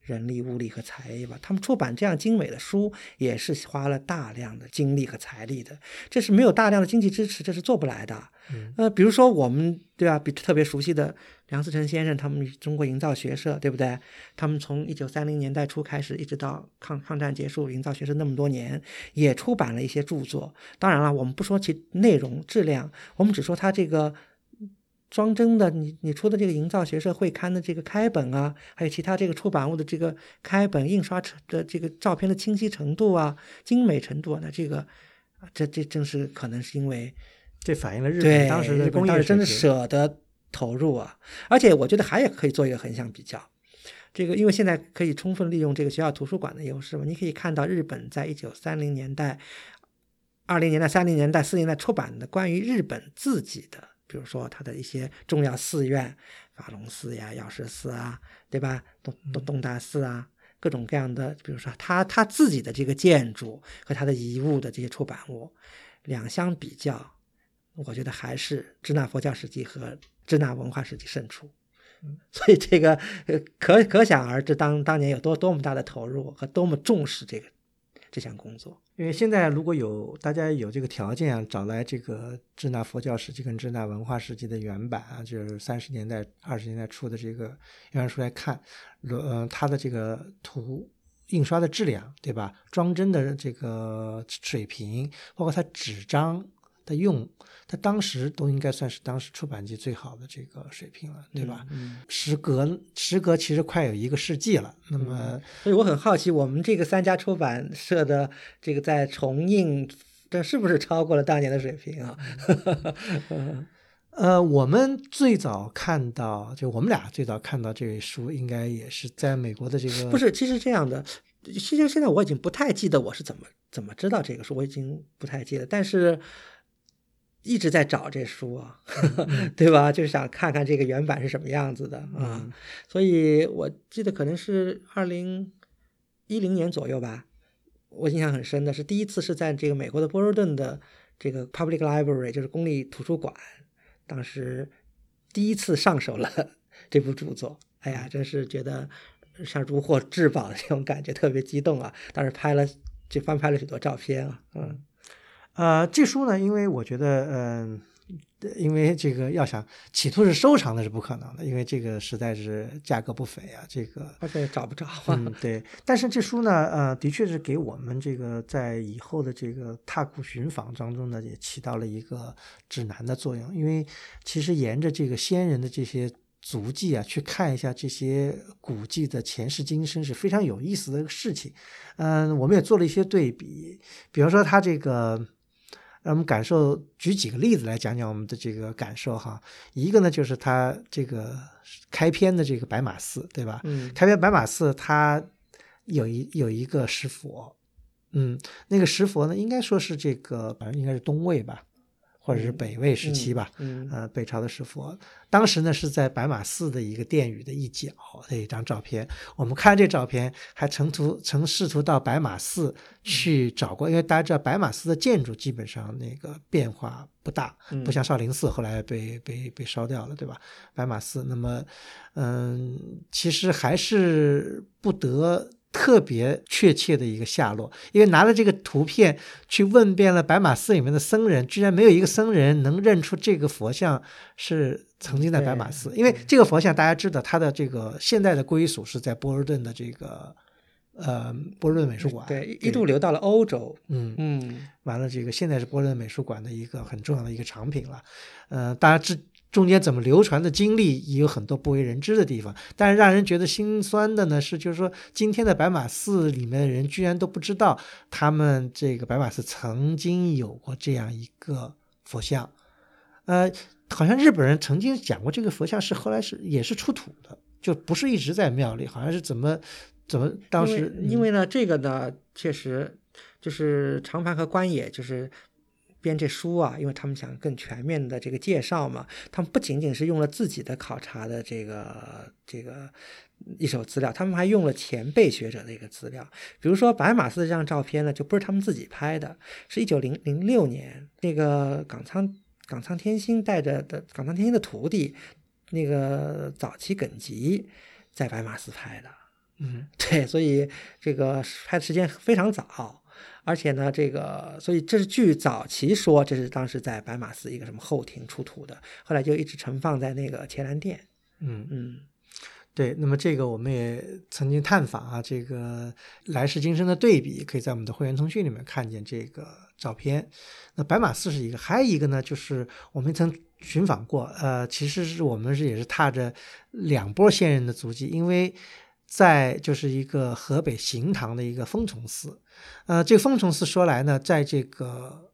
人力、物力和财力吧，他们出版这样精美的书，也是花了大量的精力和财力的。这是没有大量的经济支持，这是做不来的。呃，比如说我们对吧，比特别熟悉的梁思成先生，他们中国营造学社，对不对？他们从一九三零年代初开始，一直到抗抗战结束，营造学社那么多年，也出版了一些著作。当然了，我们不说其内容质量，我们只说他这个。装帧的，你你出的这个营造学社会刊的这个开本啊，还有其他这个出版物的这个开本印刷成的这个照片的清晰程度啊、精美程度啊，那这个，这这正是可能是因为这反映了日本当时的工业真的舍得投入啊。而且我觉得还也可以做一个横向比较，这个因为现在可以充分利用这个学校图书馆的优势嘛，你可以看到日本在一九三零年代、二零年代、三零年代、四零年代出版的关于日本自己的。比如说，它的一些重要寺院，法隆寺呀、药师寺啊，对吧？东东东大寺啊，各种各样的，比如说他他自己的这个建筑和他的遗物的这些出版物，两相比较，我觉得还是《支那佛教史记》和《支那文化史记》胜出。所以这个可可想而知，当当年有多多么大的投入和多么重视这个。这项工作，因为现在如果有大家有这个条件啊，找来这个《支那佛教史记》跟《支那文化史记》的原版啊，就是三十年代、二十年代初的这个原书来看，呃，它的这个图印刷的质量，对吧？装帧的这个水平，包括它纸张的用，它当时都应该算是当时出版界最好的这个水平了，对吧？嗯，时隔时隔其实快有一个世纪了，那么所以我很好奇，我们这个三家出版社的这个在重印，这是不是超过了当年的水平啊？呃，我们最早看到，就我们俩最早看到这位书，应该也是在美国的这个不是，其实这样的，其实现在我已经不太记得我是怎么怎么知道这个书，我已经不太记得，但是一直在找这书啊，对吧？就是想看看这个原版是什么样子的啊，所以我记得可能是二零一零年左右吧，我印象很深的是第一次是在这个美国的波士顿的这个 Public Library，就是公立图书馆。当时第一次上手了这部著作，哎呀，真是觉得像如获至宝的这种感觉，特别激动啊！当时拍了就翻拍了许多照片啊，嗯，呃，这书呢，因为我觉得，嗯。因为这个要想企图是收藏的是不可能的，因为这个实在是价格不菲啊，这个而且找不着。嗯，对。但是这书呢，呃，的确是给我们这个在以后的这个踏库寻访当中呢，也起到了一个指南的作用。因为其实沿着这个先人的这些足迹啊，去看一下这些古迹的前世今生是非常有意思的一个事情。嗯，我们也做了一些对比，比方说他这个。让我们感受，举几个例子来讲讲我们的这个感受哈。一个呢，就是它这个开篇的这个白马寺，对吧？嗯。开篇白马寺它有一有一个石佛，嗯，那个石佛呢，应该说是这个，反正应该是东魏吧。或者是北魏时期吧，呃，北朝的石佛，当时呢是在白马寺的一个殿宇的一角的一张照片。我们看这照片，还曾图曾试图到白马寺去找过，因为大家知道白马寺的建筑基本上那个变化不大，不像少林寺后来被被被烧掉了，对吧？白马寺，那么，嗯，其实还是不得。特别确切的一个下落，因为拿了这个图片去问遍了白马寺里面的僧人，居然没有一个僧人能认出这个佛像是曾经在白马寺。因为这个佛像大家知道，它的这个现在的归属是在波尔顿的这个呃波尔顿美术馆，对，一度流到了欧洲。嗯嗯，完了，这个现在是波尔顿美术馆的一个很重要的一个藏品了。呃，大家知。中间怎么流传的经历也有很多不为人知的地方，但是让人觉得心酸的呢是，就是说今天的白马寺里面的人居然都不知道，他们这个白马寺曾经有过这样一个佛像，呃，好像日本人曾经讲过这个佛像是后来是也是出土的，就不是一直在庙里，好像是怎么怎么当时因为呢这个呢确实就是长盘和关野就是。编这书啊，因为他们想更全面的这个介绍嘛，他们不仅仅是用了自己的考察的这个这个一手资料，他们还用了前辈学者的一个资料。比如说白马寺这张照片呢，就不是他们自己拍的，是一九零零六年那个冈仓冈仓天心带着的冈仓天心的徒弟那个早期耿吉在白马寺拍的。嗯，对，所以这个拍的时间非常早。而且呢，这个，所以这是据早期说，这是当时在白马寺一个什么后庭出土的，后来就一直存放在那个乾兰殿。嗯嗯，对。那么这个我们也曾经探访啊，这个来世今生的对比，可以在我们的会员通讯里面看见这个照片。那白马寺是一个，还有一个呢，就是我们曾寻访过，呃，其实是我们是也是踏着两波先人的足迹，因为在就是一个河北行堂的一个封崇寺。呃，这个封崇寺说来呢，在这个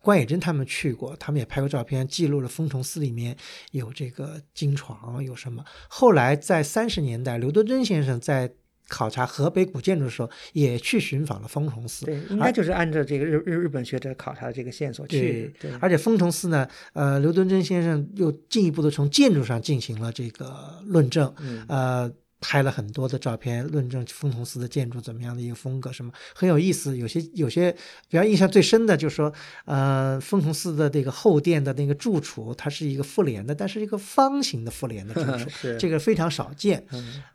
关野珍他们去过，他们也拍过照片，记录了封崇寺里面有这个金床，有什么。后来在三十年代，刘德珍先生在考察河北古建筑的时候，也去寻访了封崇寺。对，应该就是按照这个日日日本学者考察的这个线索去。对，而且封崇寺呢，呃，刘德珍先生又进一步的从建筑上进行了这个论证。嗯，呃。拍了很多的照片，论证风同寺的建筑怎么样的一个风格，什么很有意思。有些有些比较印象最深的，就是说，呃，风同寺的这个后殿的那个住处，它是一个复联的，但是一个方形的复联的住处，这个非常少见。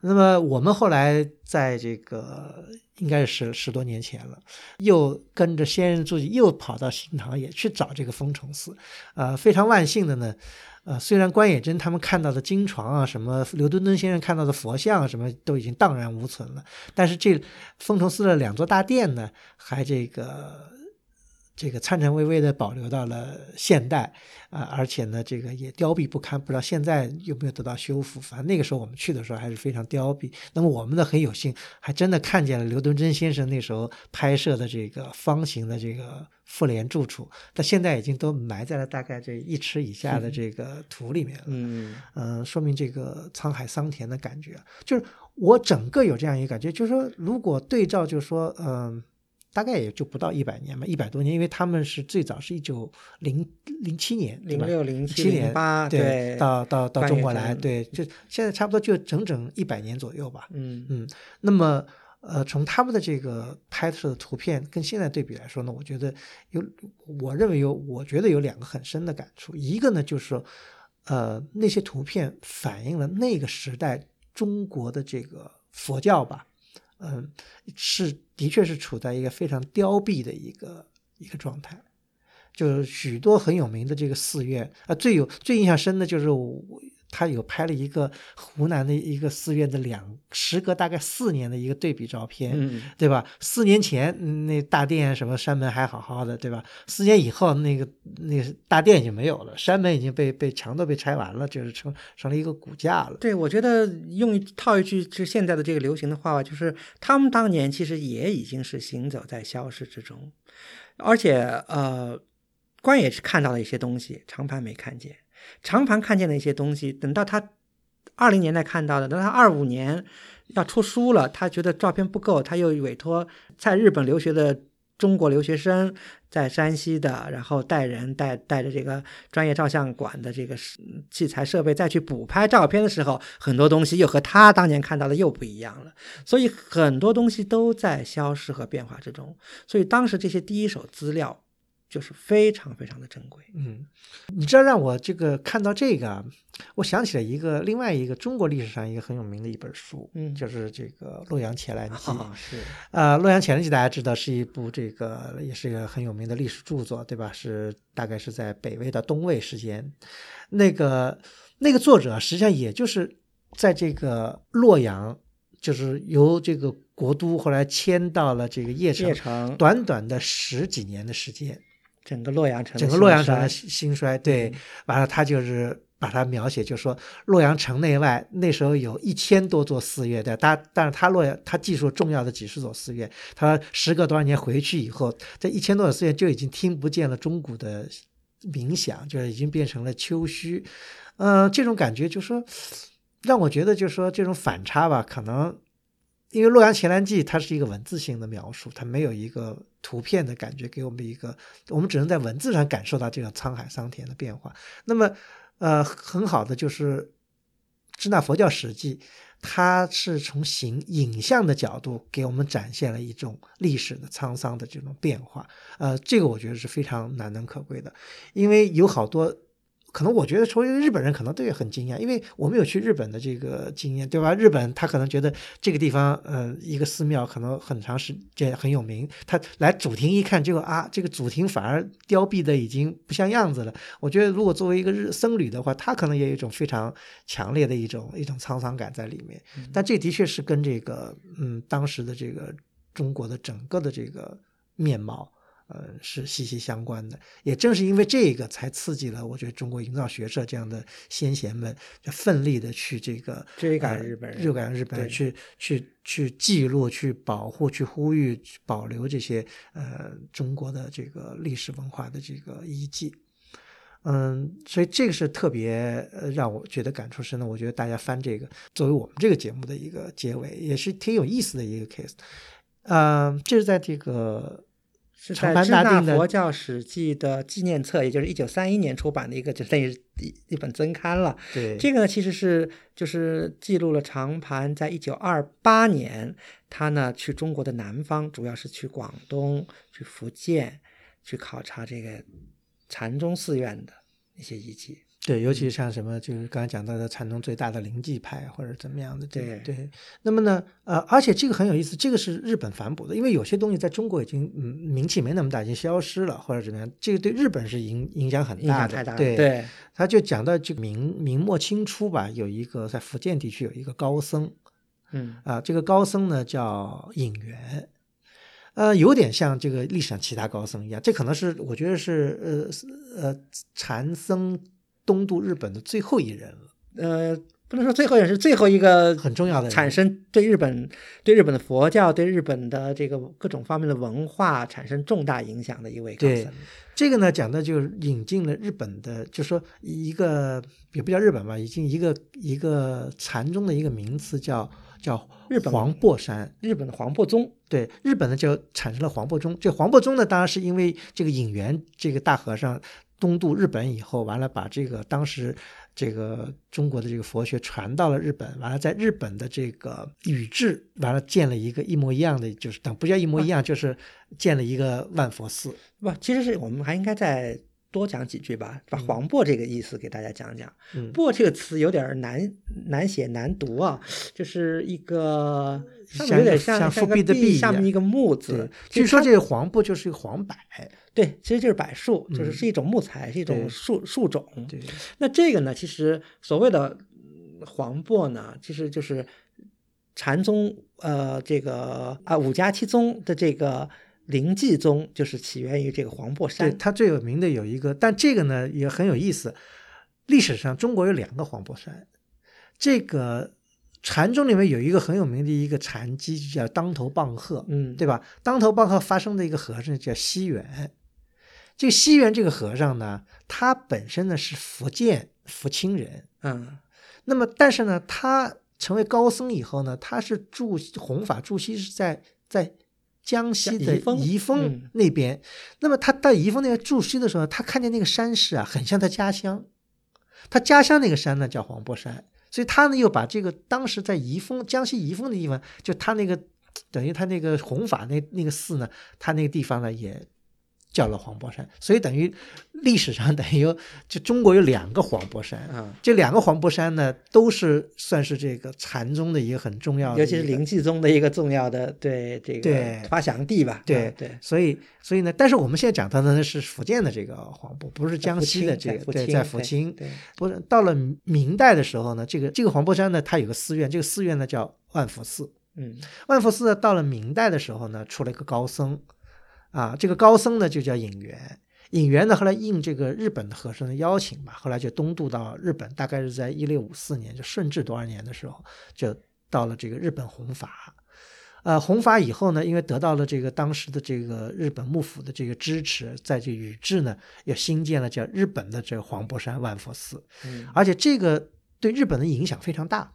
那么我们后来在这个应该是十十多年前了，又跟着先人足迹又跑到新唐也去找这个封崇寺，呃，非常万幸的呢，呃，虽然关野珍他们看到的金床啊，什么刘敦敦先生看到的佛像啊，什么都已经荡然无存了，但是这丰崇寺的两座大殿呢，还这个。这个颤颤巍巍的保留到了现代啊，而且呢，这个也凋敝不堪，不知道现在有没有得到修复。反正那个时候我们去的时候还是非常凋敝。那么我们呢，很有幸还真的看见了刘敦桢先生那时候拍摄的这个方形的这个复联住处，但现在已经都埋在了大概这一尺以下的这个土里面了。嗯嗯，说明这个沧海桑田的感觉，就是我整个有这样一个感觉，就是说如果对照，就是说，嗯。大概也就不到一百年嘛，一百多年，因为他们是最早是一九零零七年，零六零七零八，对，到到到中国来，对，就现在差不多就整整一百年左右吧。嗯嗯，那么呃，从他们的这个拍摄的图片跟现在对比来说呢，我觉得有，我认为有，我觉得有两个很深的感触。一个呢，就是说，呃，那些图片反映了那个时代中国的这个佛教吧。嗯，是，的确是处在一个非常凋敝的一个一个状态，就是许多很有名的这个寺院啊，最有最印象深的就是我。他有拍了一个湖南的一个寺院的两时隔大概四年的一个对比照片，嗯，对吧？四年前那大殿什么山门还好好的，对吧？四年以后那个那个大殿已经没有了，山门已经被被墙都被拆完了，就是成成了一个骨架了。对，我觉得用一套一句就现在的这个流行的话吧就是他们当年其实也已经是行走在消失之中，而且呃，官也是看到了一些东西，长盘没看见。长盘看见的一些东西，等到他二零年代看到的，等到他二五年要出书了，他觉得照片不够，他又委托在日本留学的中国留学生，在山西的，然后带人带带着这个专业照相馆的这个器材设备再去补拍照片的时候，很多东西又和他当年看到的又不一样了，所以很多东西都在消失和变化之中，所以当时这些第一手资料。就是非常非常的珍贵，嗯，你知道让我这个看到这个，我想起了一个另外一个中国历史上一个很有名的一本书，嗯，就是这个《洛阳前兰记》。是，呃，《洛阳前兰记》大家知道是一部这个也是一个很有名的历史著作，对吧？是大概是在北魏到东魏时间，那个那个作者实际上也就是在这个洛阳，就是由这个国都后来迁到了这个邺城，短短的十几年的时间。整个洛阳城，整个洛阳城的兴衰，对，完了他就是把它描写，就说洛阳城内外那时候有一千多座寺院，对，但但是他洛阳他记述重要的几十所寺院，他时隔多少年回去以后，这一千多所寺院就已经听不见了钟鼓的鸣响，就是已经变成了丘虚，嗯，这种感觉就说让我觉得就是说这种反差吧，可能。因为《洛阳前兰记》它是一个文字性的描述，它没有一个图片的感觉，给我们一个，我们只能在文字上感受到这个沧海桑田的变化。那么，呃，很好的就是《支那佛教史记》，它是从形影像的角度给我们展现了一种历史的沧桑的这种变化。呃，这个我觉得是非常难能可贵的，因为有好多。可能我觉得，作为日本人，可能都也很惊讶，因为我们有去日本的这个经验，对吧？日本他可能觉得这个地方，呃，一个寺庙可能很长时间很有名，他来主庭一看，结果啊，这个主庭反而凋敝的已经不像样子了。我觉得，如果作为一个日僧侣的话，他可能也有一种非常强烈的一种一种沧桑感在里面。但这的确是跟这个，嗯，当时的这个中国的整个的这个面貌。呃，是息息相关的。也正是因为这个，才刺激了我觉得中国营造学社这样的先贤们，奋力的去这个追赶日本人，追赶日本人，去去去记录、去保护、去呼吁、保留这些呃中国的这个历史文化的这个遗迹。嗯，所以这个是特别让我觉得感触深的。我觉得大家翻这个，作为我们这个节目的一个结尾，也是挺有意思的一个 case。嗯，这是在这个。是在《支那佛教史记》的纪念册，也就是一九三一年出版的一个，就等于一一本增刊了。对，这个呢，其实是就是记录了长盘在一九二八年，他呢去中国的南方，主要是去广东、去福建，去考察这个禅宗寺院的一些遗迹。对，尤其像什么，就是刚才讲到的禅宗最大的灵济派或者怎么样的，这对对。那么呢，呃，而且这个很有意思，这个是日本反哺的，因为有些东西在中国已经嗯名气没那么大，已经消失了或者怎么样，这个对日本是影影响很大的。影响太大了。对，对，他就讲到这个明明末清初吧，有一个在福建地区有一个高僧嗯啊，这个高僧呢叫隐元。呃，有点像这个历史上其他高僧一样，这可能是我觉得是呃呃禅僧东渡日本的最后一人了，呃，不能说最后也是最后一个很重要的产生对日本、对日本的佛教、对日本的这个各种方面的文化产生重大影响的一位高对僧。这个呢，讲的就是引进了日本的，就说一个也不叫日本吧，已经一个一个禅宗的一个名词叫叫日本黄檗山。日本的黄檗宗，对，日本呢就产生了黄檗宗。这黄檗宗呢，当然是因为这个引元这个大和尚东渡日本以后，完了把这个当时这个中国的这个佛学传到了日本，完了在日本的这个宇治，完了建了一个一模一样的，就是等不叫一模一样，就是建了一个万佛寺。不，其实是我们还应该再多讲几句吧，把黄檗这个意思给大家讲讲。嗯檗这个词有点难难写难读啊，就是一个上面有点像复辟的辟下面一个木字。，据说这个黄檗就是一个黄柏。对，其实就是柏树，就是嗯是一种木材，是一种树树种。对，那这个呢，其实所谓的嗯黄檗呢，其实就是禅宗呃这个啊五家七宗的这个灵济宗，就是起源于这个黄檗对，山。它最有名的有一个，但这个呢也很有意思。历史上中国有两个黄檗山，这个禅宗里面有一个很有名的一个禅机，就叫当头棒喝，嗯，对吧？当头棒喝发生的一个和尚叫西元。这个西元这个和尚呢，他本身呢是福建福清人，嗯那么但是呢，他成为高僧以后呢，他是住弘法住锡是在在江西的宜丰那边。那么他到宜丰那边驻西的时候，他看见那个山势啊，很像他家乡。他家乡那个山呢叫黄檗山，所以他呢又把这个当时在宜丰江西宜丰的地方，就他那个等于他那个弘法那那个寺呢，他那个地方呢也叫了黄檗山，所以等于历史上 等于有就中国有两个黄檗山。啊，这两个黄檗山呢，都是算是这个禅宗的一个很重要的，尤其是灵济宗的一个重要的对这个发祥地吧。对啊对，所以所以呢，但是我们现在讲到的呢是福建的这个黄渤，不是江西的这个，对，在福清。对，不是到了明代的时候呢，这个这个黄檗山呢，它有个寺院，这个寺院呢叫万福寺。嗯万福寺呢，到了明代的时候呢，出了一个高僧，啊，这个高僧呢就叫隐元。隐元呢，后来应这个日本的和尚的邀请吧，后来就东渡到日本，大概是在一六五四年，就顺治多少年的时候，就到了这个日本弘法。呃，弘法以后呢，因为得到了这个当时的这个日本幕府的这个支持，在这宇治呢，又新建了叫日本的这个黄檗山万佛寺，嗯，而且这个对日本的影响非常大。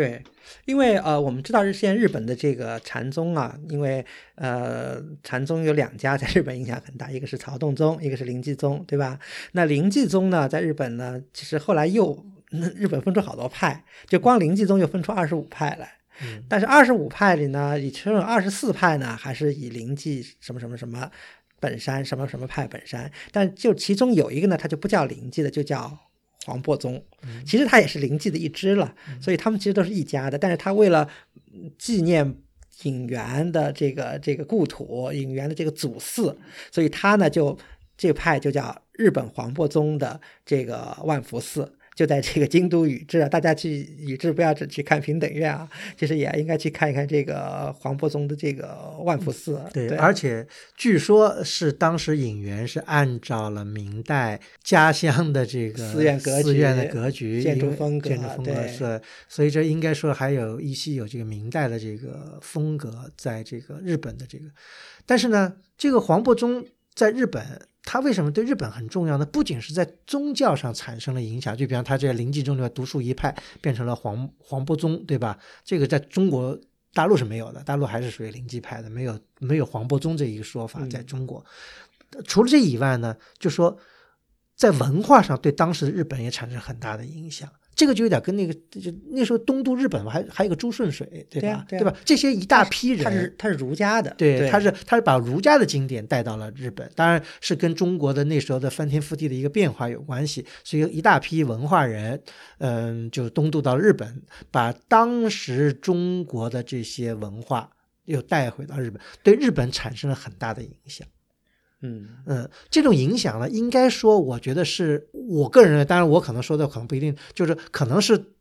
对，因为呃，我们知道日现在日本的这个禅宗啊，因为呃，禅宗有两家在日本影响很大，一个是曹洞宗，一个是灵济宗，对吧？那灵济宗呢，在日本呢，其实后来又那 日本分出好多派，就光灵济宗又分出二十五派来。嗯但是二十五派里呢，以其中有二十四派呢，还是以灵济什么什么什么本山什么什么派本山，但就其中有一个呢，它就不叫灵济的，就叫黄檗宗。其实它也是灵济的一支了，所以他们其实都是一家的。但是他为了嗯纪念隐元的这个这个故土，隐元的这个祖寺，所以他呢就这派就叫日本黄檗宗的这个万福寺。就在这个京都宇治啊，大家去宇治不要只去看平等院啊，其实也应该去看一看这个黄檗宗的这个万福寺。对，对，而且据说是当时隐元是按照了明代家乡的这个寺院格局寺院的局格局、建筑风格建筑风格是，所以这应该说还有依稀有这个明代的这个风格在这个日本的这个，但是呢，这个黄檗宗在日本。它为什么对日本很重要呢？不仅是在宗教上产生了影响，就比方他这个灵济宗里面独树一派，变成了黄黄檗宗，对吧？这个在中国大陆是没有的，大陆还是属于灵济派的，没有没有黄檗宗这一个说法，嗯在中国。除了这以外呢，就说在文化上对当时的日本也产生很大的影响。这个就有点跟那个，就那时候东渡日本嘛，还还有个朱顺水，对吧？对吧？这些一大批人，他是他是儒家的，对，他是他是把儒家的经典带到了日本，当然是跟中国的那时候的翻天覆地的一个变化有关系。所以一大批文化人，嗯，就东渡到日本，把当时中国的这些文化又带回到日本，对日本产生了很大的影响。嗯嗯，这种影响呢，应该说，我觉得是我个人当然我可能说的可能不一定，就是可能是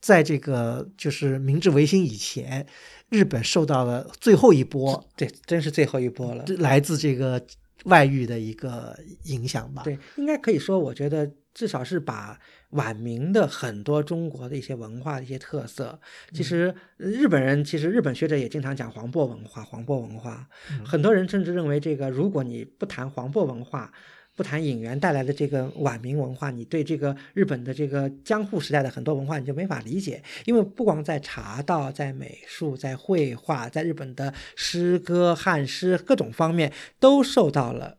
在这个就是明治维新以前，日本受到了最后一波，对，真是最后一波了，来自这个外域的一个影响吧。对，应该可以说，我觉得至少是把。晚明的很多中国的一些文化的一些特色，其实日本人其实日本学者也经常讲黄渤文化，黄渤文化，很多人甚至认为这个如果你不谈黄渤文化，不谈引援带来的这个晚明文化，你对这个日本的这个江户时代的很多文化你就没法理解，因为不光在茶道、在美术、在绘画、在日本的诗歌、汉诗各种方面都受到了。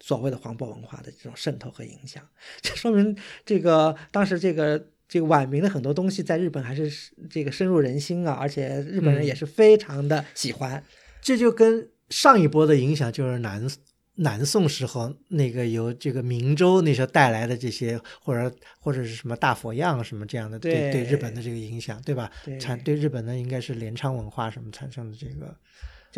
所谓的黄渤文化的这种渗透和影响，这说明这个当时这个这个晚明的很多东西在日本还是这个深入人心啊，而且日本人也是非常的喜欢。这就跟上一波的影响，就是南南宋时候那个由这个明州那时候带来的这些，或者或者是什么大佛样什么这样的，对对日本的这个影响，对吧？产对日本呢应该是镰仓文化什么产生的这个。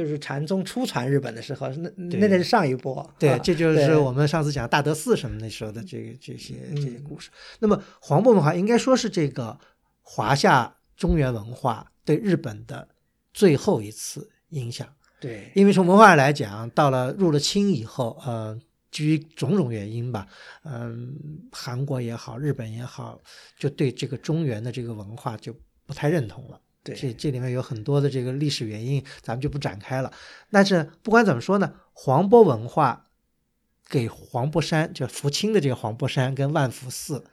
就是禅宗初传日本的时候，那那那是上一波。对，这就是我们上次讲大德寺什么那时候的这个这些这些故事。那么黄渤文化应该说是这个华夏中原文化对日本的最后一次影响。对，因为从文化来讲，到了入了清以后，呃，基于种种原因吧，嗯，韩国也好，日本也好，就对这个中原的这个文化就不太认同了。对这这里面有很多的这个历史原因，咱们就不展开了。但是不管怎么说呢，黄渤文化给黄渤山，就福清的这个黄渤山跟万福寺，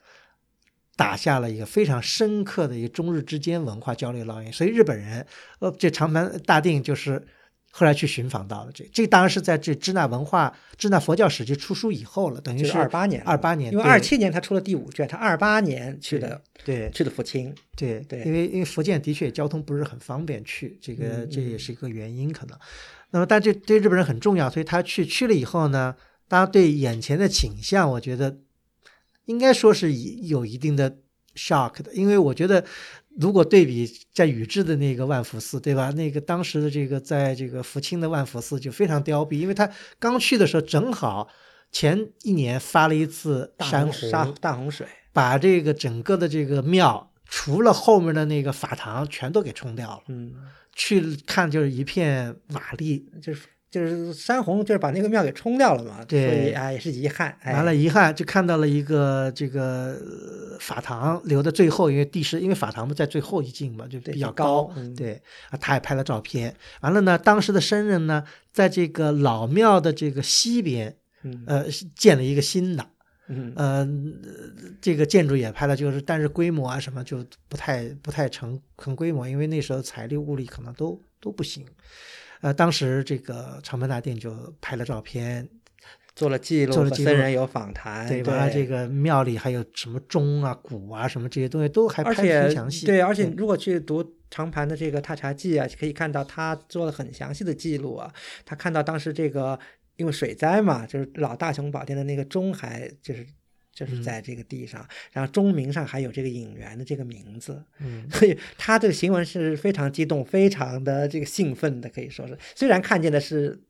打下了一个非常深刻的一个中日之间文化交流烙印。所以日本人，呃，这长盘大定就是。后来去寻访到了这，这当然是在这支那文化、支那佛教史记出书以后了，等于是二八年，二八年，因为二七年他出了第五卷，他二八年去的，对，去的福清，对对，因为因为福建的确交通不是很方便去，这个这也是一个原因可能。那么，但这对日本人很重要，所以他去去了以后呢，当然对眼前的景象，我觉得应该说是有一定的 shock 的，因为我觉得。如果对比在宇治的那个万福寺，对吧？那个当时的这个在这个福清的万福寺就非常凋敝，因为他刚去的时候正好前一年发了一次山洪大洪水，把这个整个的这个庙除了后面的那个法堂全都给冲掉了。嗯，去看就是一片瓦砾，就是。就是山洪，就是把那个庙给冲掉了嘛，所以啊也是遗憾。完了，遗憾就看到了一个这个法堂留的最后，因为地势，因为法堂不在最后一进嘛，就比较高。对啊，他也拍了照片。完了呢，当时的僧人呢，在这个老庙的这个西边，呃，建了一个新的，嗯，这个建筑也拍了，就是但是规模啊什么就不太不太成成规模，因为那时候财力物力可能都都不行。呃，当时这个长门大殿就拍了照片，做了记录，做了记录，僧人有访谈，对吧？这个庙里还有什么钟啊、鼓啊什么这些东西都还拍的很详细。对，而且如果去读长盘的这个《踏茶记》啊，可以看到他做了很详细的记录啊。他看到当时这个因为水灾嘛，就是老大雄宝殿的那个钟还就是。就是在这个地上，然后钟鸣上还有这个引元的这个名字，嗯，所以他这个行文是非常激动、非常的这个兴奋的，可以说是。虽然看见的是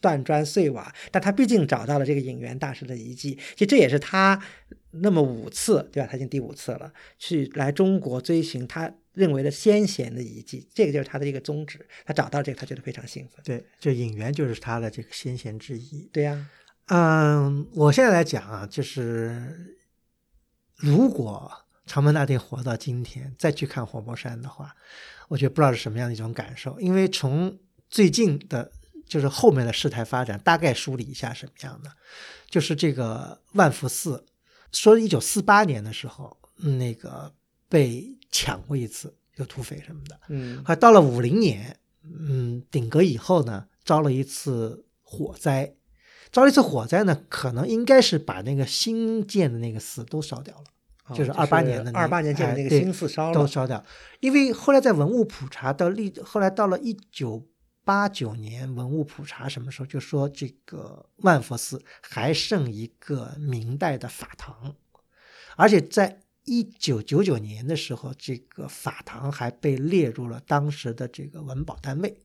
断砖碎瓦，但他毕竟找到了这个引元大师的遗迹。其实这也是他那么五次，对吧？他已经第五次了，去来中国追寻他认为的先贤的遗迹，这个就是他的一个宗旨。他找到这个，他觉得非常兴奋。对，就引元就是他的这个先贤之一。对呀。嗯，我现在来讲啊，就是如果长门大帝活到今天，再去看黄渤山的话，我觉得不知道是什么样的一种感受。因为从最近的，就是后面的事态发展，大概梳理一下什么样的，就是这个万福寺，说一九四八年的时候，那个被抢过一次，有土匪什么的，嗯，还到了五零年，嗯，顶格以后呢，遭了一次火灾。遭了一次火灾呢，可能应该是把那个新建的那个寺都烧掉了。哦就是二八年的那二八年建的那个新寺烧了，都烧掉，因为后来在文物普查到历，后来到了一九八九年文物普查什么时候，就说这个万佛寺还剩一个明代的法堂，而且在一九九九年的时候，这个法堂还被列入了当时的这个文保单位。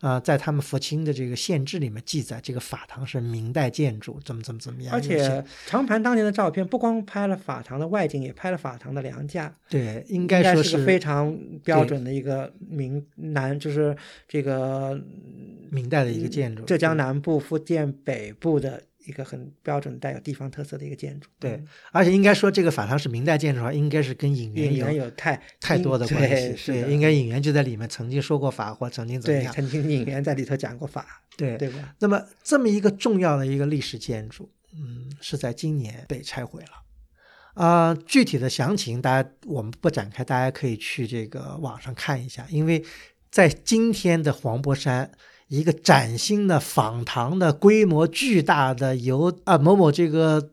啊、在他们佛清的这个县志里面记载，这个法堂是明代建筑，怎么怎么怎么样。而且长盘当年的照片不光拍了法堂的外景，也拍了法堂的梁架，对，应应该说是个非常标准的一个明南，就是这个明代的一个建筑。浙江南部、福建北部的一个很标准带有地方特色的一个建筑。对，而且应该说这个法堂是明代建筑的话，应该是跟尹演元有有太太多的关系。对，对是应该尹元就在里面曾经说过法，或曾经怎么对，样。曾经演员在里头讲过法，对，对吧？那么这么一个重要的一个历史建筑，嗯，是在今年被拆毁了。啊、具体的详情大家我们不展开，大家可以去这个网上看一下，因为在今天的黄柏山，一个崭新的仿唐的规模巨大的由啊某某这个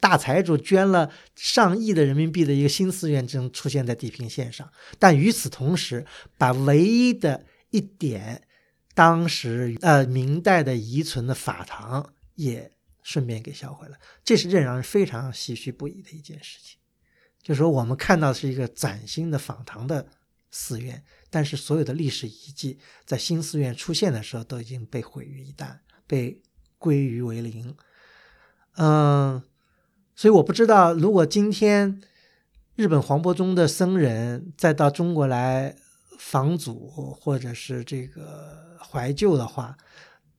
大财主捐了上亿的人民币的一个新寺院正出现在地平线上，但与此同时，把唯一的一点当时呃明代的遗存的法堂也顺便给销毁了，这是让人非常唏嘘不已的一件事情。就是说，我们看到的是一个崭新的仿唐的寺院，但是所有的历史遗迹在新寺院出现的时候都已经被毁于一旦，被归于为零。嗯，所以我不知道，如果今天日本黄伯宗的僧人再到中国来访祖或者是这个怀旧的话，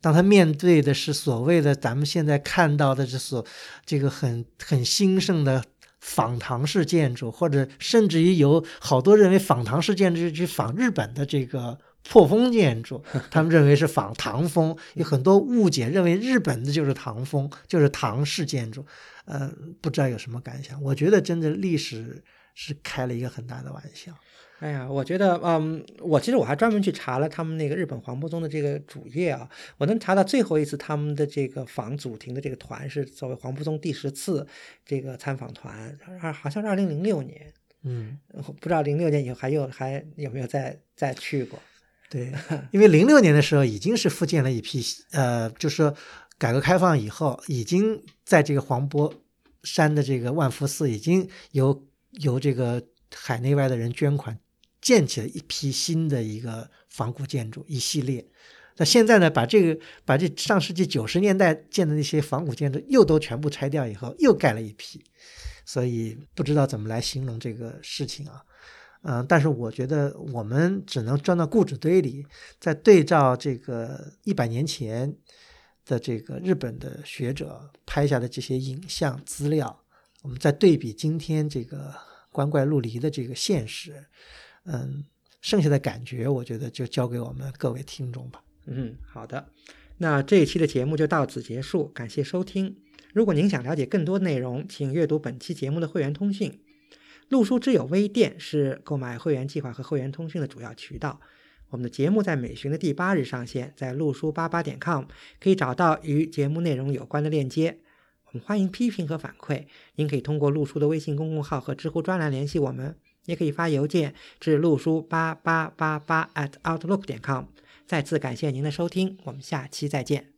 当他面对的是所谓的咱们现在看到的这所这个很很兴盛的仿唐式建筑，或者甚至于有好多认为仿唐式建筑是去仿日本的这个破风建筑，他们认为是仿唐风，有很多误解，认为日本的就是唐风，就是唐式建筑。呃，不知道有什么感想？我觉得真的历史是开了一个很大的玩笑。哎呀，我觉得，嗯，我其实我还专门去查了他们那个日本黄伯宗的这个主页啊，我能查到最后一次他们的这个访祖庭的这个团是作为黄伯宗第十次这个参访团，二好像是二零零六年，嗯，我不知道零六年以后还有还有没有再再去过。对，因为零六年的时候已经是复建了一批，呃，就是说改革开放以后，已经在这个黄柏山的这个万福寺已经由由这个海内外的人捐款建起了一批新的一个仿古建筑一系列。那现在呢，把这个把这上世纪九十年代建的那些仿古建筑又都全部拆掉以后，又盖了一批，所以不知道怎么来形容这个事情啊。嗯，但是我觉得我们只能装到固执堆里，再对照这个一百年前的这个日本的学者拍下的这些影像资料，我们再对比今天这个光怪陆离的这个现实，嗯，剩下的感觉，我觉得就交给我们各位听众吧。嗯，好的，那这一期的节目就到此结束，感谢收听。如果您想了解更多内容，请阅读本期节目的会员通讯。陆书之友微店是购买会员计划和会员通讯的主要渠道。我们的节目在每旬的第八日上线，在陆书八八点 com 可以找到与节目内容有关的链接。我们欢迎批评和反馈，您可以通过陆书的微信公众号和知乎专栏联系我们，也可以发邮件至路书八八八八 at outlook 点 com。再次感谢您的收听，我们下期再见。